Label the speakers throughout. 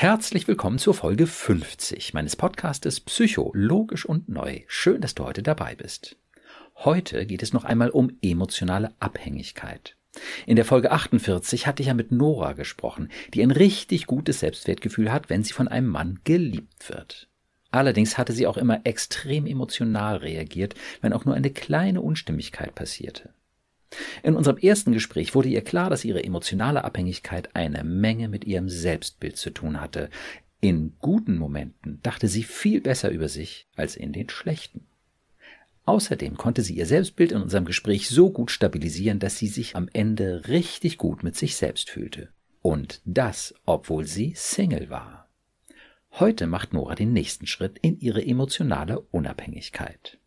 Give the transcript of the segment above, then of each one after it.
Speaker 1: Herzlich willkommen zur Folge 50 meines Podcastes Psycho, logisch und neu. Schön, dass du heute dabei bist. Heute geht es noch einmal um emotionale Abhängigkeit. In der Folge 48 hatte ich ja mit Nora gesprochen, die ein richtig gutes Selbstwertgefühl hat, wenn sie von einem Mann geliebt wird. Allerdings hatte sie auch immer extrem emotional reagiert, wenn auch nur eine kleine Unstimmigkeit passierte. In unserem ersten Gespräch wurde ihr klar, dass ihre emotionale Abhängigkeit eine Menge mit ihrem Selbstbild zu tun hatte. In guten Momenten dachte sie viel besser über sich als in den schlechten. Außerdem konnte sie ihr Selbstbild in unserem Gespräch so gut stabilisieren, dass sie sich am Ende richtig gut mit sich selbst fühlte. Und das, obwohl sie Single war. Heute macht Nora den nächsten Schritt in ihre emotionale Unabhängigkeit.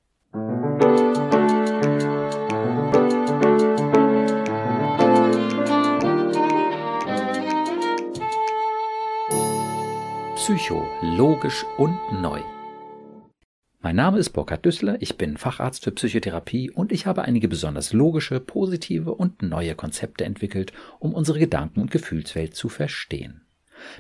Speaker 1: Psycho, logisch und neu. Mein Name ist Burkhard Düssler, ich bin Facharzt für Psychotherapie und ich habe einige besonders logische, positive und neue Konzepte entwickelt, um unsere Gedanken- und Gefühlswelt zu verstehen.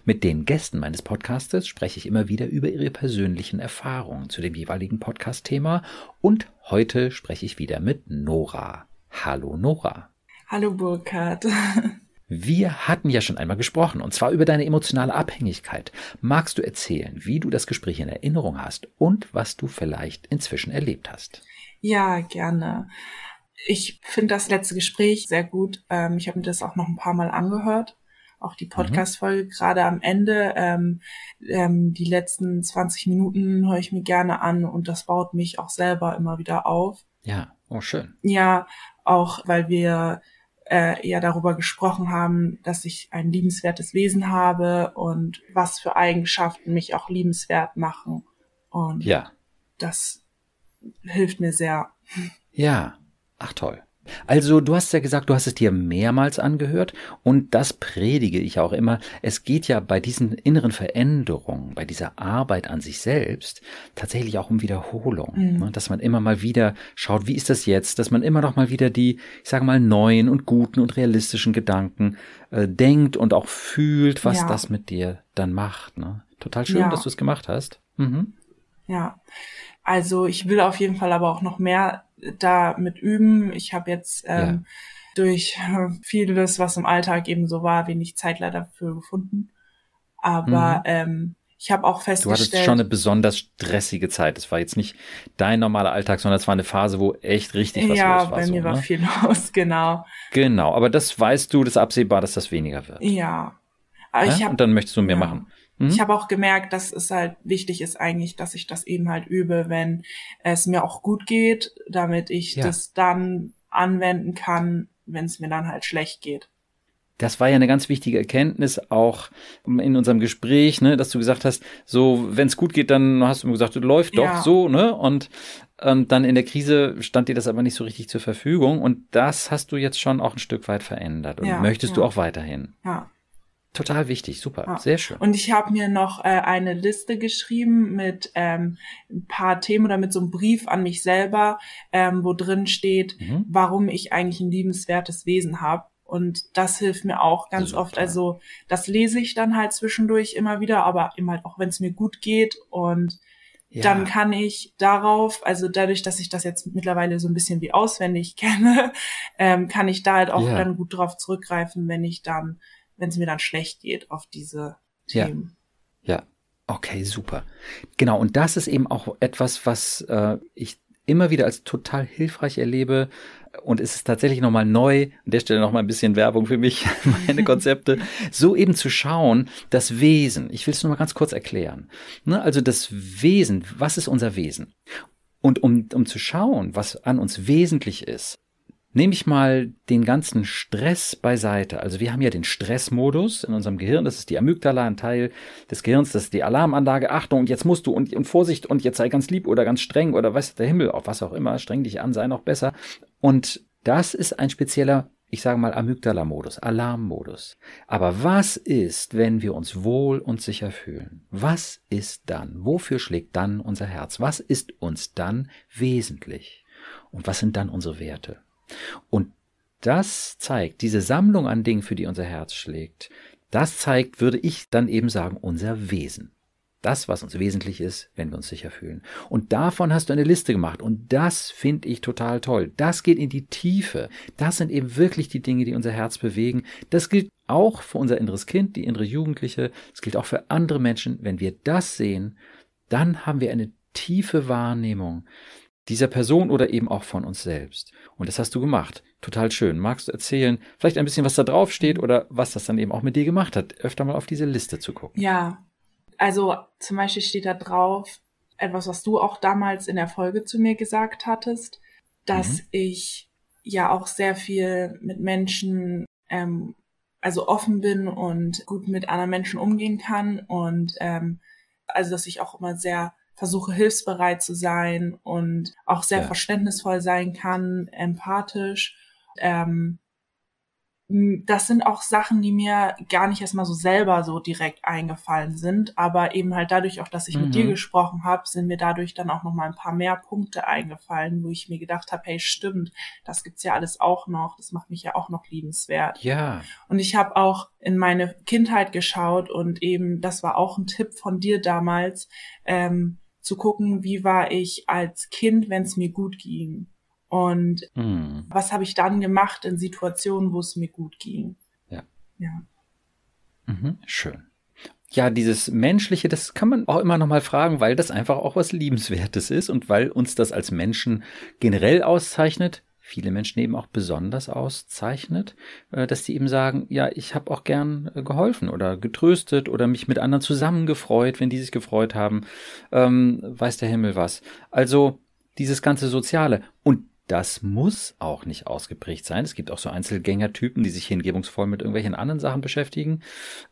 Speaker 1: Mit den Gästen meines Podcastes spreche ich immer wieder über ihre persönlichen Erfahrungen zu dem jeweiligen Podcast-Thema und heute spreche ich wieder mit Nora. Hallo Nora.
Speaker 2: Hallo Burkhard.
Speaker 1: Wir hatten ja schon einmal gesprochen, und zwar über deine emotionale Abhängigkeit. Magst du erzählen, wie du das Gespräch in Erinnerung hast und was du vielleicht inzwischen erlebt hast?
Speaker 2: Ja, gerne. Ich finde das letzte Gespräch sehr gut. Ähm, ich habe mir das auch noch ein paar Mal angehört. Auch die mhm. Podcast-Folge, mhm. gerade am Ende. Ähm, ähm, die letzten 20 Minuten höre ich mir gerne an und das baut mich auch selber immer wieder auf.
Speaker 1: Ja, oh schön.
Speaker 2: Ja, auch weil wir äh, ja darüber gesprochen haben, dass ich ein liebenswertes Wesen habe und was für Eigenschaften mich auch liebenswert machen. Und ja. das hilft mir sehr.
Speaker 1: Ja, ach toll. Also du hast ja gesagt, du hast es dir mehrmals angehört und das predige ich auch immer. Es geht ja bei diesen inneren Veränderungen, bei dieser Arbeit an sich selbst tatsächlich auch um Wiederholung, mhm. ne? dass man immer mal wieder schaut, wie ist das jetzt, dass man immer noch mal wieder die, ich sage mal, neuen und guten und realistischen Gedanken äh, denkt und auch fühlt, was ja. das mit dir dann macht. Ne? Total schön, ja. dass du es gemacht hast. Mhm.
Speaker 2: Ja, also ich will auf jeden Fall aber auch noch mehr da mit üben. Ich habe jetzt ähm, ja. durch äh, vieles, was im Alltag eben so war, wenig Zeit leider dafür gefunden. Aber mhm. ähm, ich habe auch festgestellt.
Speaker 1: Du hattest schon eine besonders stressige Zeit. Es war jetzt nicht dein normaler Alltag, sondern es war eine Phase, wo echt richtig was
Speaker 2: ja,
Speaker 1: los war.
Speaker 2: Ja, bei mir
Speaker 1: so,
Speaker 2: war
Speaker 1: ne?
Speaker 2: viel los, genau.
Speaker 1: Genau, aber das weißt du, das ist absehbar, dass das weniger wird.
Speaker 2: Ja.
Speaker 1: Aber ja? ich hab, Und dann möchtest du mehr ja. machen.
Speaker 2: Mhm. Ich habe auch gemerkt, dass es halt wichtig ist eigentlich, dass ich das eben halt übe, wenn es mir auch gut geht, damit ich ja. das dann anwenden kann, wenn es mir dann halt schlecht geht.
Speaker 1: Das war ja eine ganz wichtige Erkenntnis auch in unserem Gespräch, ne, dass du gesagt hast, so wenn es gut geht, dann hast du mir gesagt, läuft doch ja. so, ne? Und ähm, dann in der Krise stand dir das aber nicht so richtig zur Verfügung und das hast du jetzt schon auch ein Stück weit verändert und ja, möchtest ja. du auch weiterhin.
Speaker 2: Ja.
Speaker 1: Total wichtig, super, ja. sehr schön.
Speaker 2: Und ich habe mir noch äh, eine Liste geschrieben mit ähm, ein paar Themen oder mit so einem Brief an mich selber, ähm, wo drin steht, mhm. warum ich eigentlich ein liebenswertes Wesen habe. Und das hilft mir auch ganz super. oft. Also das lese ich dann halt zwischendurch immer wieder, aber immer halt auch, wenn es mir gut geht. Und ja. dann kann ich darauf, also dadurch, dass ich das jetzt mittlerweile so ein bisschen wie auswendig kenne, ähm, kann ich da halt auch ja. dann gut drauf zurückgreifen, wenn ich dann wenn es mir dann schlecht geht auf diese Themen.
Speaker 1: Ja. ja. Okay, super. Genau, und das ist eben auch etwas, was äh, ich immer wieder als total hilfreich erlebe. Und es ist tatsächlich nochmal neu, an der Stelle nochmal ein bisschen Werbung für mich, meine Konzepte, so eben zu schauen, das Wesen, ich will es nur mal ganz kurz erklären. Ne, also das Wesen, was ist unser Wesen? Und um, um zu schauen, was an uns wesentlich ist, Nehme ich mal den ganzen Stress beiseite. Also wir haben ja den Stressmodus in unserem Gehirn. Das ist die Amygdala, ein Teil des Gehirns. Das ist die Alarmanlage. Achtung, und jetzt musst du und, und Vorsicht und jetzt sei ganz lieb oder ganz streng oder weiß der Himmel, auf was auch immer. Streng dich an, sei noch besser. Und das ist ein spezieller, ich sage mal Amygdala-Modus, Alarmmodus. Aber was ist, wenn wir uns wohl und sicher fühlen? Was ist dann? Wofür schlägt dann unser Herz? Was ist uns dann wesentlich? Und was sind dann unsere Werte? Und das zeigt, diese Sammlung an Dingen, für die unser Herz schlägt, Das zeigt, würde ich dann eben sagen, unser Wesen. Das, was uns wesentlich ist, wenn wir uns sicher fühlen. Und davon hast du eine Liste gemacht. Und das finde ich total toll. Das geht in die Tiefe. Das sind eben wirklich die Dinge, die unser Herz bewegen. Das gilt auch für unser inneres Kind, die innere Jugendliche. Es gilt auch für andere Menschen. Wenn wir das sehen, dann haben wir eine tiefe Wahrnehmung dieser Person oder eben auch von uns selbst. Und das hast du gemacht. Total schön. Magst du erzählen, vielleicht ein bisschen, was da drauf steht oder was das dann eben auch mit dir gemacht hat, öfter mal auf diese Liste zu gucken?
Speaker 2: Ja, also zum Beispiel steht da drauf etwas, was du auch damals in der Folge zu mir gesagt hattest, dass mhm. ich ja auch sehr viel mit Menschen, ähm, also offen bin und gut mit anderen Menschen umgehen kann und ähm, also dass ich auch immer sehr versuche hilfsbereit zu sein und auch sehr ja. verständnisvoll sein kann, empathisch. Ähm, das sind auch Sachen, die mir gar nicht erstmal so selber so direkt eingefallen sind, aber eben halt dadurch auch, dass ich mhm. mit dir mhm. gesprochen habe, sind mir dadurch dann auch noch mal ein paar mehr Punkte eingefallen, wo ich mir gedacht habe, hey, stimmt, das gibt's ja alles auch noch, das macht mich ja auch noch liebenswert.
Speaker 1: Ja.
Speaker 2: Und ich habe auch in meine Kindheit geschaut und eben, das war auch ein Tipp von dir damals, ähm, zu gucken, wie war ich als Kind, wenn es mir gut ging. Und mhm. was habe ich dann gemacht in Situationen, wo es mir gut ging?
Speaker 1: Ja.
Speaker 2: Ja.
Speaker 1: Mhm, schön. Ja, dieses Menschliche, das kann man auch immer noch mal fragen, weil das einfach auch was Liebenswertes ist und weil uns das als Menschen generell auszeichnet, viele Menschen eben auch besonders auszeichnet, äh, dass die eben sagen, ja, ich habe auch gern äh, geholfen oder getröstet oder mich mit anderen zusammengefreut, wenn die sich gefreut haben, ähm, weiß der Himmel was. Also dieses ganze Soziale. Und das muss auch nicht ausgeprägt sein. Es gibt auch so Einzelgängertypen, die sich hingebungsvoll mit irgendwelchen anderen Sachen beschäftigen.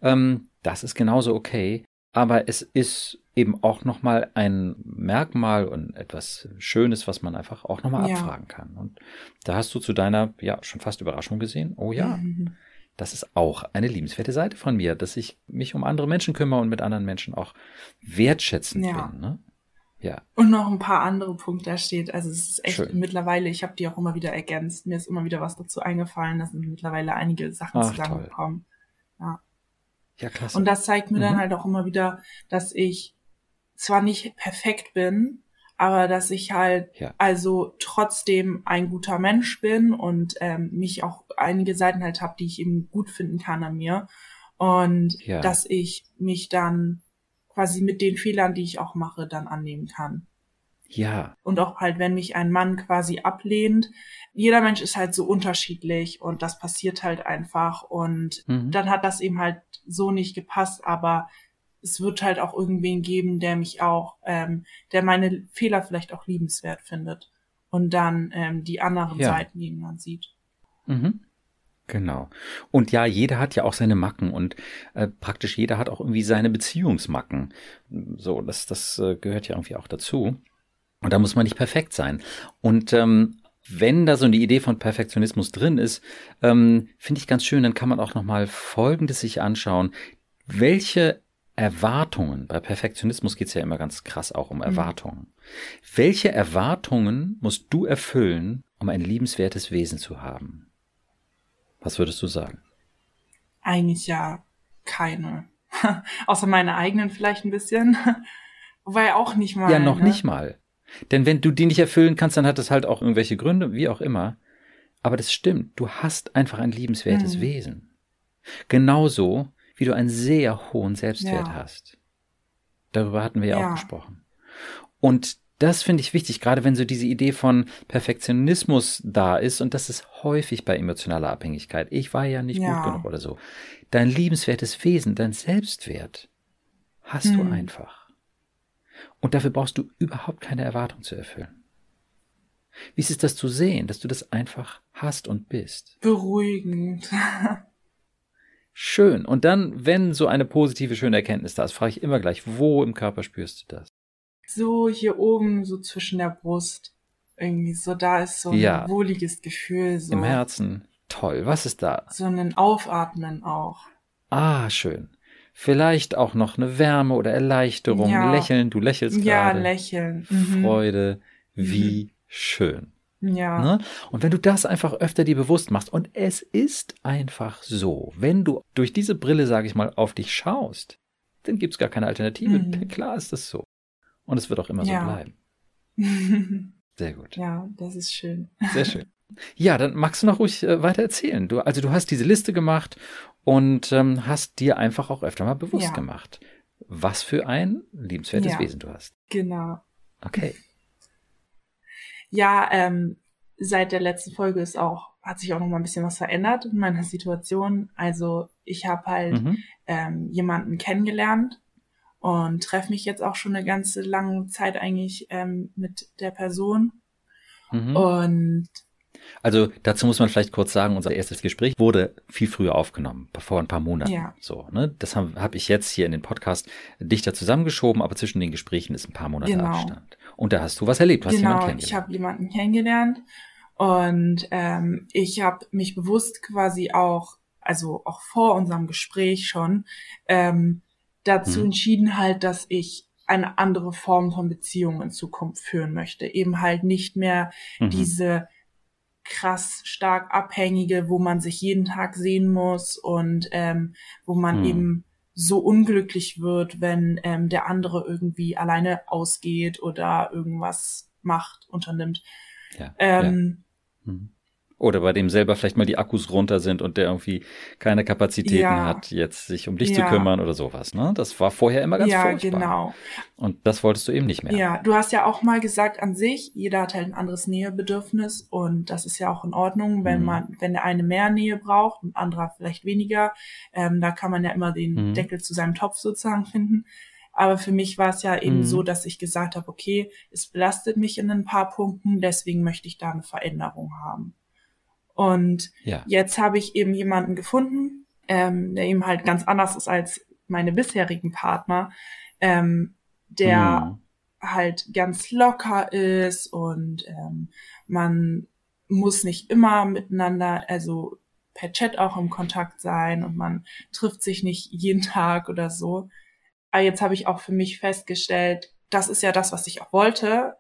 Speaker 1: Ähm, das ist genauso okay. Aber es ist eben auch nochmal ein Merkmal und etwas Schönes, was man einfach auch nochmal ja. abfragen kann. Und da hast du zu deiner, ja, schon fast Überraschung gesehen, oh ja, mhm. das ist auch eine liebenswerte Seite von mir, dass ich mich um andere Menschen kümmere und mit anderen Menschen auch wertschätzend ja. bin. Ne? Ja.
Speaker 2: Und noch ein paar andere Punkte da steht. Also es ist echt Schön. mittlerweile, ich habe die auch immer wieder ergänzt. Mir ist immer wieder was dazu eingefallen. Da sind mittlerweile einige Sachen Ach, zusammengekommen. Ja.
Speaker 1: Ja, klasse.
Speaker 2: Und das zeigt mir mhm. dann halt auch immer wieder, dass ich zwar nicht perfekt bin, aber dass ich halt ja. also trotzdem ein guter Mensch bin und ähm, mich auch einige Seiten halt habe, die ich eben gut finden kann an mir. Und ja. dass ich mich dann quasi mit den Fehlern, die ich auch mache, dann annehmen kann.
Speaker 1: Ja.
Speaker 2: Und auch halt, wenn mich ein Mann quasi ablehnt, jeder Mensch ist halt so unterschiedlich und das passiert halt einfach und mhm. dann hat das eben halt so nicht gepasst, aber es wird halt auch irgendwen geben, der mich auch, ähm, der meine Fehler vielleicht auch liebenswert findet und dann ähm, die anderen ja. Seiten eben man sieht.
Speaker 1: Mhm. Genau. Und ja, jeder hat ja auch seine Macken und äh, praktisch jeder hat auch irgendwie seine Beziehungsmacken. So, das, das äh, gehört ja irgendwie auch dazu. Und da muss man nicht perfekt sein. Und ähm, wenn da so eine Idee von Perfektionismus drin ist, ähm, finde ich ganz schön, dann kann man auch nochmal Folgendes sich anschauen. Welche Erwartungen, bei Perfektionismus geht es ja immer ganz krass auch um mhm. Erwartungen. Mhm. Welche Erwartungen musst du erfüllen, um ein liebenswertes Wesen zu haben? Was würdest du sagen?
Speaker 2: Eigentlich ja keine. Außer meine eigenen vielleicht ein bisschen. Wobei auch nicht mal.
Speaker 1: Ja, noch ne? nicht mal. Denn wenn du die nicht erfüllen kannst, dann hat das halt auch irgendwelche Gründe, wie auch immer. Aber das stimmt, du hast einfach ein liebenswertes hm. Wesen. Genauso wie du einen sehr hohen Selbstwert ja. hast. Darüber hatten wir ja, ja auch gesprochen. Und das finde ich wichtig, gerade wenn so diese Idee von Perfektionismus da ist, und das ist häufig bei emotionaler Abhängigkeit. Ich war ja nicht ja. gut genug oder so. Dein liebenswertes Wesen, dein Selbstwert hast hm. du einfach. Und dafür brauchst du überhaupt keine Erwartung zu erfüllen. Wie ist es das zu sehen, dass du das einfach hast und bist?
Speaker 2: Beruhigend.
Speaker 1: Schön. Und dann, wenn so eine positive, schöne Erkenntnis da ist, frage ich immer gleich, wo im Körper spürst du das?
Speaker 2: So hier oben, so zwischen der Brust. Irgendwie so, da ist so ein ja. wohliges Gefühl. So.
Speaker 1: Im Herzen. Toll. Was ist da?
Speaker 2: So ein Aufatmen auch.
Speaker 1: Ah, schön. Vielleicht auch noch eine Wärme oder Erleichterung. Ja. Lächeln, du lächelst ja, gerade.
Speaker 2: Ja, lächeln.
Speaker 1: Mhm. Freude. Wie mhm. schön.
Speaker 2: Ja.
Speaker 1: Ne? Und wenn du das einfach öfter dir bewusst machst, und es ist einfach so, wenn du durch diese Brille, sage ich mal, auf dich schaust, dann gibt es gar keine Alternative. Mhm. Klar ist das so. Und es wird auch immer ja. so bleiben. Sehr gut.
Speaker 2: Ja, das ist schön.
Speaker 1: Sehr schön. Ja, dann magst du noch ruhig äh, weiter erzählen. Du, also du hast diese Liste gemacht und ähm, hast dir einfach auch öfter mal bewusst ja. gemacht, was für ein liebenswertes ja, Wesen du hast.
Speaker 2: Genau.
Speaker 1: Okay.
Speaker 2: Ja, ähm, seit der letzten Folge ist auch, hat sich auch noch mal ein bisschen was verändert in meiner Situation. Also ich habe halt mhm. ähm, jemanden kennengelernt und treffe mich jetzt auch schon eine ganze lange Zeit eigentlich ähm, mit der Person. Mhm. Und
Speaker 1: also dazu muss man vielleicht kurz sagen, unser erstes Gespräch wurde viel früher aufgenommen, vor ein paar Monaten. Ja. So, ne? Das habe hab ich jetzt hier in den Podcast dichter zusammengeschoben, aber zwischen den Gesprächen ist ein paar Monate genau. Abstand. Und da hast du was erlebt, hast
Speaker 2: genau,
Speaker 1: jemanden kennengelernt.
Speaker 2: Ich habe jemanden kennengelernt und ähm, ich habe mich bewusst quasi auch, also auch vor unserem Gespräch schon, ähm, dazu mhm. entschieden halt, dass ich eine andere Form von Beziehung in Zukunft führen möchte. Eben halt nicht mehr mhm. diese krass stark abhängige, wo man sich jeden Tag sehen muss und ähm, wo man mhm. eben so unglücklich wird, wenn ähm, der andere irgendwie alleine ausgeht oder irgendwas macht, unternimmt.
Speaker 1: Ja, ähm, ja. Mhm. Oder bei dem selber vielleicht mal die Akkus runter sind und der irgendwie keine Kapazitäten ja. hat, jetzt sich um dich ja. zu kümmern oder sowas. Ne? Das war vorher immer ganz ja, furchtbar. Ja, genau. Und das wolltest du eben nicht mehr.
Speaker 2: Ja, du hast ja auch mal gesagt, an sich, jeder hat halt ein anderes Nähebedürfnis und das ist ja auch in Ordnung, wenn mhm. man, wenn der eine mehr Nähe braucht und anderer vielleicht weniger. Ähm, da kann man ja immer den mhm. Deckel zu seinem Topf sozusagen finden. Aber für mich war es ja eben mhm. so, dass ich gesagt habe, okay, es belastet mich in ein paar Punkten, deswegen möchte ich da eine Veränderung haben. Und ja. jetzt habe ich eben jemanden gefunden, ähm, der eben halt ganz anders ist als meine bisherigen Partner, ähm, der mhm. halt ganz locker ist und ähm, man muss nicht immer miteinander, also per Chat auch im Kontakt sein und man trifft sich nicht jeden Tag oder so. Aber jetzt habe ich auch für mich festgestellt, das ist ja das, was ich auch wollte,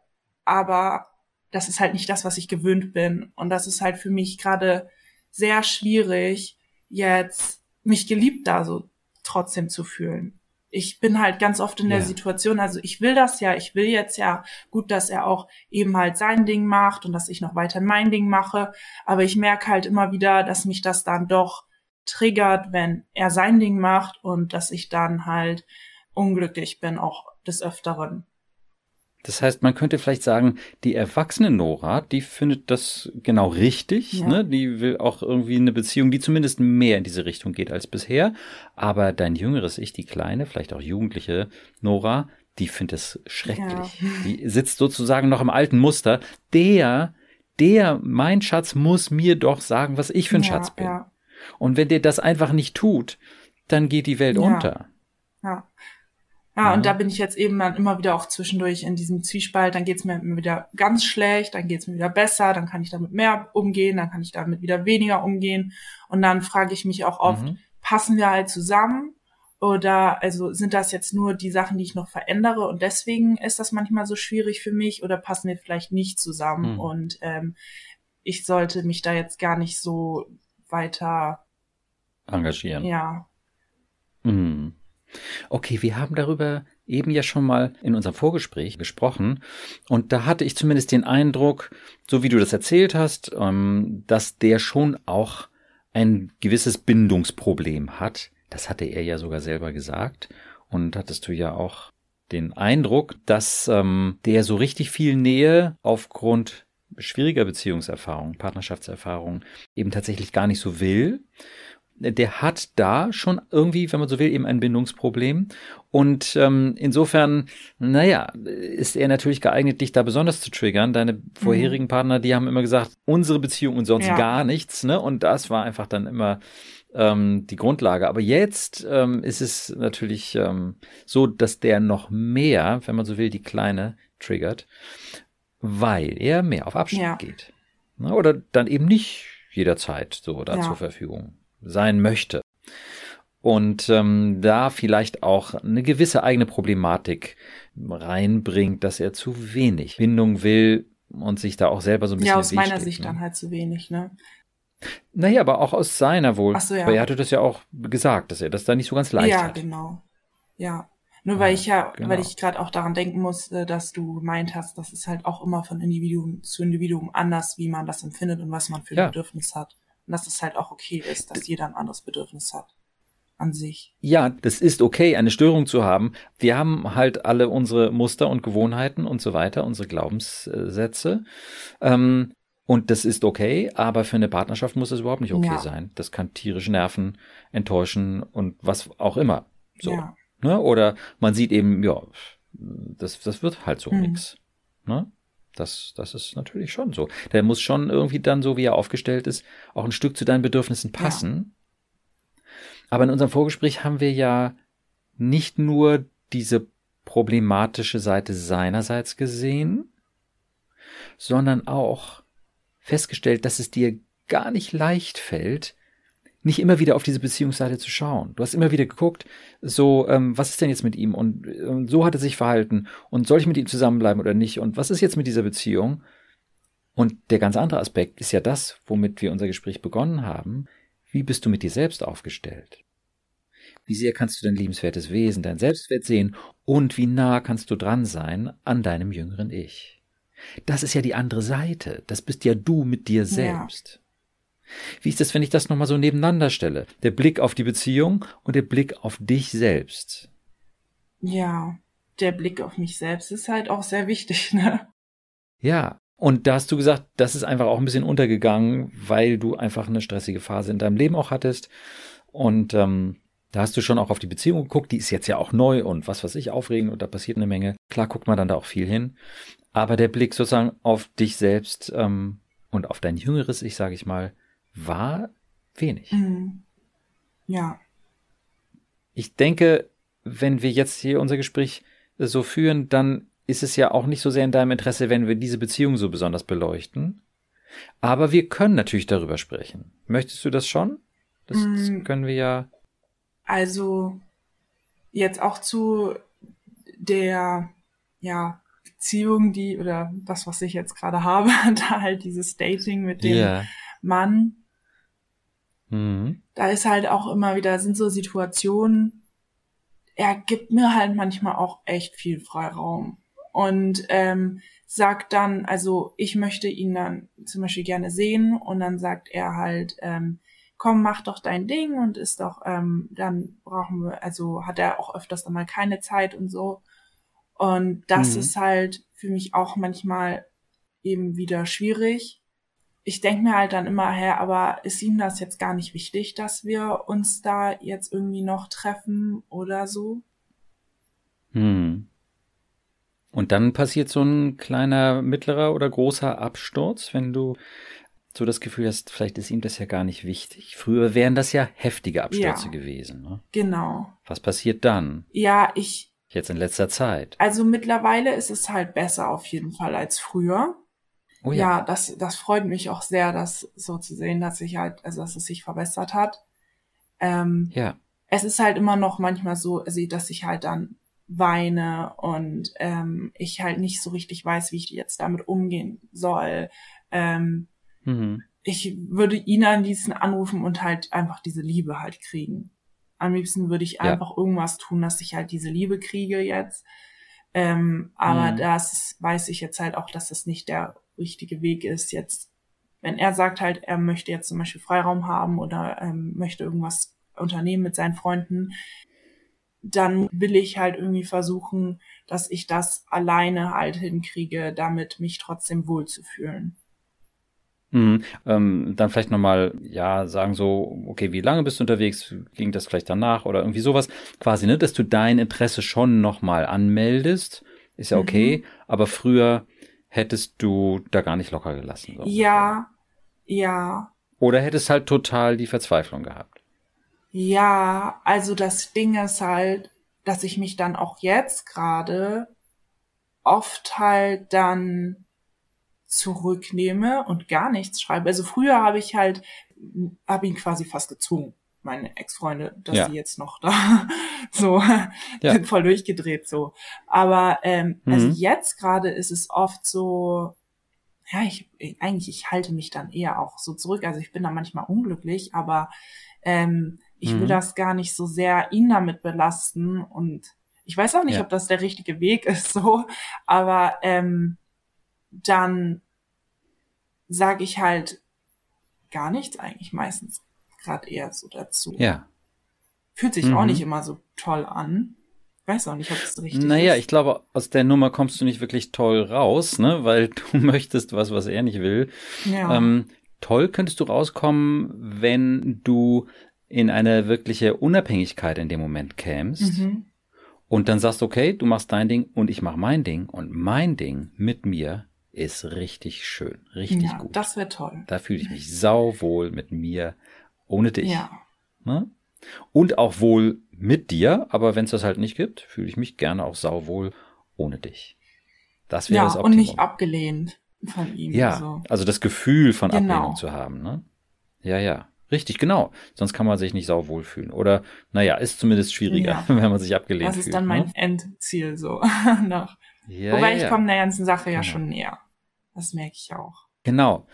Speaker 2: aber das ist halt nicht das, was ich gewöhnt bin. Und das ist halt für mich gerade sehr schwierig, jetzt mich geliebt da so trotzdem zu fühlen. Ich bin halt ganz oft in der ja. Situation, also ich will das ja, ich will jetzt ja gut, dass er auch eben halt sein Ding macht und dass ich noch weiter mein Ding mache, aber ich merke halt immer wieder, dass mich das dann doch triggert, wenn er sein Ding macht und dass ich dann halt unglücklich bin, auch des Öfteren.
Speaker 1: Das heißt, man könnte vielleicht sagen, die erwachsene Nora, die findet das genau richtig. Ja. Ne? Die will auch irgendwie eine Beziehung, die zumindest mehr in diese Richtung geht als bisher. Aber dein jüngeres Ich, die kleine, vielleicht auch jugendliche Nora, die findet es schrecklich. Ja. Die sitzt sozusagen noch im alten Muster. Der, der, mein Schatz muss mir doch sagen, was ich für ein ja, Schatz bin. Und wenn der das einfach nicht tut, dann geht die Welt unter.
Speaker 2: Ja. Ja, ja, und da bin ich jetzt eben dann immer wieder auch zwischendurch in diesem Zwiespalt. Dann geht's mir immer wieder ganz schlecht, dann geht's mir wieder besser, dann kann ich damit mehr umgehen, dann kann ich damit wieder weniger umgehen. Und dann frage ich mich auch oft, mhm. passen wir halt zusammen? Oder also sind das jetzt nur die Sachen, die ich noch verändere und deswegen ist das manchmal so schwierig für mich oder passen wir vielleicht nicht zusammen? Mhm. Und ähm, ich sollte mich da jetzt gar nicht so weiter
Speaker 1: engagieren.
Speaker 2: Ja.
Speaker 1: Mhm. Okay, wir haben darüber eben ja schon mal in unserem Vorgespräch gesprochen. Und da hatte ich zumindest den Eindruck, so wie du das erzählt hast, ähm, dass der schon auch ein gewisses Bindungsproblem hat. Das hatte er ja sogar selber gesagt. Und hattest du ja auch den Eindruck, dass ähm, der so richtig viel Nähe aufgrund schwieriger Beziehungserfahrungen, Partnerschaftserfahrungen eben tatsächlich gar nicht so will der hat da schon irgendwie, wenn man so will, eben ein Bindungsproblem. Und ähm, insofern, naja, ist er natürlich geeignet, dich da besonders zu triggern. Deine vorherigen mhm. Partner, die haben immer gesagt, unsere Beziehung und sonst ja. gar nichts, ne? Und das war einfach dann immer ähm, die Grundlage. Aber jetzt ähm, ist es natürlich ähm, so, dass der noch mehr, wenn man so will, die Kleine triggert, weil er mehr auf Abstand ja. geht. Ne? Oder dann eben nicht jederzeit so da ja. zur Verfügung sein möchte. Und ähm, da vielleicht auch eine gewisse eigene Problematik reinbringt, dass er zu wenig Bindung will, und sich da auch selber so ein bisschen.
Speaker 2: Ja, aus meiner steht, Sicht ne? dann halt zu wenig, ne?
Speaker 1: Naja, aber auch aus seiner wohl. Ach so, ja. Weil er hatte das ja auch gesagt, dass er das da nicht so ganz leicht
Speaker 2: ja,
Speaker 1: hat.
Speaker 2: Ja, genau. Ja. Nur weil ich ja, genau. weil ich gerade auch daran denken musste, dass du gemeint hast, dass es halt auch immer von Individuum zu Individuum anders, wie man das empfindet und was man für ein ja. Bedürfnis hat. Und dass es halt auch okay ist, dass jeder ein anderes Bedürfnis hat an sich.
Speaker 1: Ja, das ist okay, eine Störung zu haben. Wir haben halt alle unsere Muster und Gewohnheiten und so weiter, unsere Glaubenssätze. Ähm, und das ist okay, aber für eine Partnerschaft muss das überhaupt nicht okay ja. sein. Das kann tierisch nerven, enttäuschen und was auch immer. So. Ja. Ne? Oder man sieht eben, ja, das, das wird halt so mhm. nix. Ne? Das, das ist natürlich schon so. Der muss schon irgendwie dann, so wie er aufgestellt ist, auch ein Stück zu deinen Bedürfnissen passen. Ja. Aber in unserem Vorgespräch haben wir ja nicht nur diese problematische Seite seinerseits gesehen, sondern auch festgestellt, dass es dir gar nicht leicht fällt, nicht immer wieder auf diese Beziehungsseite zu schauen. Du hast immer wieder geguckt, so, ähm, was ist denn jetzt mit ihm? Und, und so hat er sich verhalten. Und soll ich mit ihm zusammenbleiben oder nicht? Und was ist jetzt mit dieser Beziehung? Und der ganz andere Aspekt ist ja das, womit wir unser Gespräch begonnen haben. Wie bist du mit dir selbst aufgestellt? Wie sehr kannst du dein liebenswertes Wesen, dein Selbstwert sehen? Und wie nah kannst du dran sein an deinem jüngeren Ich? Das ist ja die andere Seite. Das bist ja du mit dir selbst. Ja. Wie ist das, wenn ich das nochmal so nebeneinander stelle? Der Blick auf die Beziehung und der Blick auf dich selbst.
Speaker 2: Ja, der Blick auf mich selbst ist halt auch sehr wichtig, ne?
Speaker 1: Ja. Und da hast du gesagt, das ist einfach auch ein bisschen untergegangen, weil du einfach eine stressige Phase in deinem Leben auch hattest. Und ähm, da hast du schon auch auf die Beziehung geguckt, die ist jetzt ja auch neu und was weiß ich, aufregend und da passiert eine Menge. Klar guckt man dann da auch viel hin. Aber der Blick sozusagen auf dich selbst ähm, und auf dein jüngeres Ich, sage ich mal, war wenig. Mhm.
Speaker 2: Ja.
Speaker 1: Ich denke, wenn wir jetzt hier unser Gespräch so führen, dann ist es ja auch nicht so sehr in deinem Interesse, wenn wir diese Beziehung so besonders beleuchten. Aber wir können natürlich darüber sprechen. Möchtest du das schon? Das, das mhm. können wir ja.
Speaker 2: Also jetzt auch zu der ja Beziehung, die, oder das, was ich jetzt gerade habe, da halt dieses Dating mit dem yeah. Mann. Mhm. Da ist halt auch immer wieder, sind so Situationen, er gibt mir halt manchmal auch echt viel Freiraum. Und ähm, sagt dann, also ich möchte ihn dann zum Beispiel gerne sehen und dann sagt er halt, ähm, komm, mach doch dein Ding und ist doch, ähm, dann brauchen wir, also hat er auch öfters dann mal keine Zeit und so. Und das mhm. ist halt für mich auch manchmal eben wieder schwierig. Ich denke mir halt dann immer, her, aber ist ihm das jetzt gar nicht wichtig, dass wir uns da jetzt irgendwie noch treffen oder so?
Speaker 1: Hm. Und dann passiert so ein kleiner, mittlerer oder großer Absturz, wenn du so das Gefühl hast, vielleicht ist ihm das ja gar nicht wichtig. Früher wären das ja heftige Abstürze ja, gewesen. Ne?
Speaker 2: Genau.
Speaker 1: Was passiert dann?
Speaker 2: Ja, ich,
Speaker 1: Jetzt in letzter Zeit.
Speaker 2: Also mittlerweile ist es halt besser auf jeden Fall als früher. Oh ja. ja, das, das freut mich auch sehr, das so zu sehen, dass sich halt, also dass es sich verbessert hat. Ähm,
Speaker 1: ja.
Speaker 2: Es ist halt immer noch manchmal so, also, dass ich halt dann weine und ähm, ich halt nicht so richtig weiß, wie ich jetzt damit umgehen soll. Ähm, mhm. Ich würde ihn an diesen anrufen und halt einfach diese Liebe halt kriegen. Am liebsten würde ich einfach ja. irgendwas tun, dass ich halt diese Liebe kriege jetzt. Ähm, aber mhm. das weiß ich jetzt halt auch, dass das nicht der richtige Weg ist. Jetzt, wenn er sagt halt, er möchte jetzt zum Beispiel Freiraum haben oder ähm, möchte irgendwas unternehmen mit seinen Freunden, dann will ich halt irgendwie versuchen, dass ich das alleine halt hinkriege, damit mich trotzdem wohlzufühlen.
Speaker 1: Mhm. Ähm, dann vielleicht nochmal, ja, sagen so, okay, wie lange bist du unterwegs? Ging das vielleicht danach oder irgendwie sowas? Quasi, ne, dass du dein Interesse schon nochmal anmeldest. Ist ja okay, mhm. aber früher hättest du da gar nicht locker gelassen.
Speaker 2: So ja, ja.
Speaker 1: Oder hättest halt total die Verzweiflung gehabt.
Speaker 2: Ja, also das Ding ist halt, dass ich mich dann auch jetzt gerade oft halt dann zurücknehme und gar nichts schreibe. Also früher habe ich halt, habe ihn quasi fast gezwungen, meine Ex-Freunde, dass ja. die jetzt noch da so ja. voll durchgedreht so. Aber ähm, also mhm. also jetzt gerade ist es oft so, ja, ich, eigentlich, ich halte mich dann eher auch so zurück. Also ich bin da manchmal unglücklich, aber ähm, ich will mhm. das gar nicht so sehr ihn damit belasten und ich weiß auch nicht, ja. ob das der richtige Weg ist, so, aber ähm, dann sage ich halt gar nichts eigentlich meistens gerade eher so dazu.
Speaker 1: Ja.
Speaker 2: Fühlt sich mhm. auch nicht immer so toll an. Weiß auch nicht, ob es richtig
Speaker 1: naja, ist. Naja, ich glaube, aus der Nummer kommst du nicht wirklich toll raus, ne? Weil du möchtest was, was er nicht will. Ja. Ähm, toll könntest du rauskommen, wenn du in eine wirkliche Unabhängigkeit in dem Moment kämst. Mhm. Und dann sagst, okay, du machst dein Ding und ich mach mein Ding und mein Ding mit mir ist richtig schön, richtig ja, gut.
Speaker 2: Das wäre toll.
Speaker 1: Da fühle ich mich sauwohl mit mir, ohne dich. Ja. Ne? Und auch wohl mit dir, aber wenn es das halt nicht gibt, fühle ich mich gerne auch sauwohl ohne dich. Das wäre ja, das
Speaker 2: Optimum. und nicht abgelehnt von ihm.
Speaker 1: Ja, so. also das Gefühl von genau. Ablehnung zu haben. Ne? Ja, ja. Richtig, genau. Sonst kann man sich nicht sauwohl fühlen. Oder, naja, ist zumindest schwieriger, ja. wenn man sich abgelehnt fühlt.
Speaker 2: Das ist dann
Speaker 1: ne?
Speaker 2: mein Endziel so noch. Ja, Wobei ja, ich komme der ganzen Sache ja genau. schon näher. Das merke ich auch.
Speaker 1: Genau.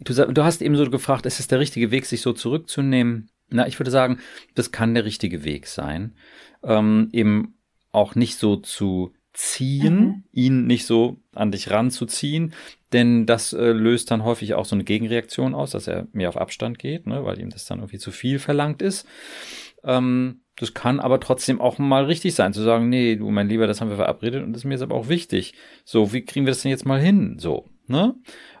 Speaker 1: Du, du hast eben so gefragt, ist es der richtige Weg, sich so zurückzunehmen? Na, ich würde sagen, das kann der richtige Weg sein. Ähm, eben auch nicht so zu ziehen, mhm. ihn nicht so an dich ranzuziehen, denn das äh, löst dann häufig auch so eine Gegenreaktion aus, dass er mehr auf Abstand geht, ne, weil ihm das dann irgendwie zu viel verlangt ist. Ähm, das kann aber trotzdem auch mal richtig sein, zu sagen, nee, du mein Lieber, das haben wir verabredet und das ist mir jetzt aber auch wichtig. So, wie kriegen wir das denn jetzt mal hin? So, ne?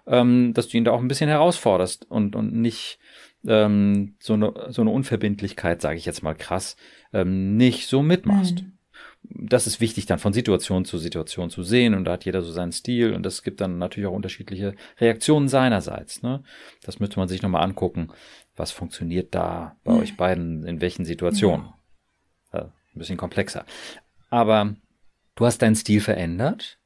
Speaker 1: Ähm, dass du ihn da auch ein bisschen herausforderst und, und nicht ähm, so, eine, so eine Unverbindlichkeit, sage ich jetzt mal krass, ähm, nicht so mitmachst. Mhm. Das ist wichtig dann von Situation zu Situation zu sehen und da hat jeder so seinen Stil und das gibt dann natürlich auch unterschiedliche Reaktionen seinerseits. Ne? Das müsste man sich nochmal angucken, was funktioniert da bei mhm. euch beiden, in welchen Situationen. Ja ein bisschen komplexer. Aber du hast deinen Stil verändert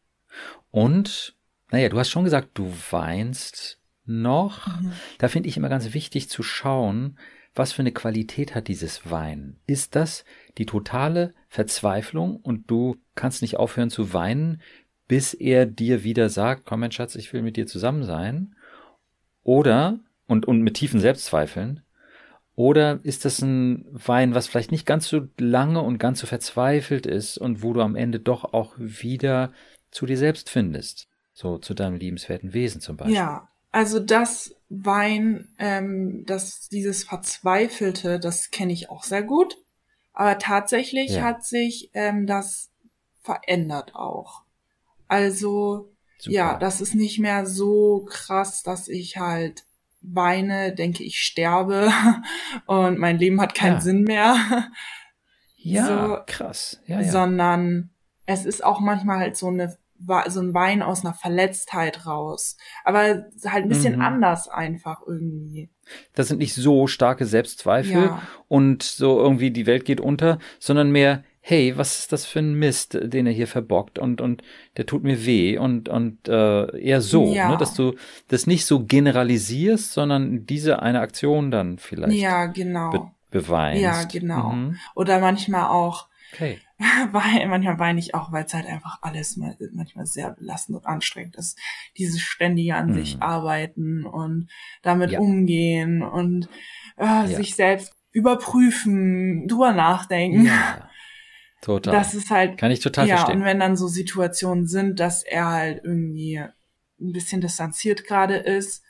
Speaker 1: und, naja, du hast schon gesagt, du weinst noch. Mhm. Da finde ich immer ganz wichtig zu schauen, was für eine Qualität hat dieses Weinen? Ist das die totale Verzweiflung und du kannst nicht aufhören zu weinen, bis er dir wieder sagt, komm mein Schatz, ich will mit dir zusammen sein? Oder, und, und mit tiefen Selbstzweifeln, oder ist das ein Wein, was vielleicht nicht ganz so lange und ganz so verzweifelt ist und wo du am Ende doch auch wieder zu dir selbst findest? So zu deinem liebenswerten Wesen zum Beispiel.
Speaker 2: Ja, also das Wein, ähm, das dieses Verzweifelte, das kenne ich auch sehr gut. Aber tatsächlich ja. hat sich ähm, das verändert auch. Also Super. ja, das ist nicht mehr so krass, dass ich halt weine, denke ich sterbe und mein Leben hat keinen ja. Sinn mehr.
Speaker 1: Ja, so, krass. Ja, ja.
Speaker 2: Sondern es ist auch manchmal halt so eine so ein Wein aus einer Verletztheit raus. Aber halt ein bisschen mhm. anders einfach irgendwie.
Speaker 1: Das sind nicht so starke Selbstzweifel ja. und so irgendwie die Welt geht unter, sondern mehr, hey, was ist das für ein Mist, den er hier verbockt und, und der tut mir weh und, und äh, eher so, ja. ne, dass du das nicht so generalisierst, sondern diese eine Aktion dann vielleicht
Speaker 2: ja, genau.
Speaker 1: be beweinst.
Speaker 2: Ja, genau. Mhm. Oder manchmal auch, okay. weil manchmal weine ich auch, weil es halt einfach alles mal, manchmal sehr belastend und anstrengend ist. Dieses ständige an mhm. sich arbeiten und damit ja. umgehen und äh, ja. sich selbst überprüfen, drüber nachdenken. Ja.
Speaker 1: Total.
Speaker 2: Das ist halt.
Speaker 1: Kann ich total
Speaker 2: ja,
Speaker 1: verstehen.
Speaker 2: Und wenn dann so Situationen sind, dass er halt irgendwie ein bisschen distanziert gerade ist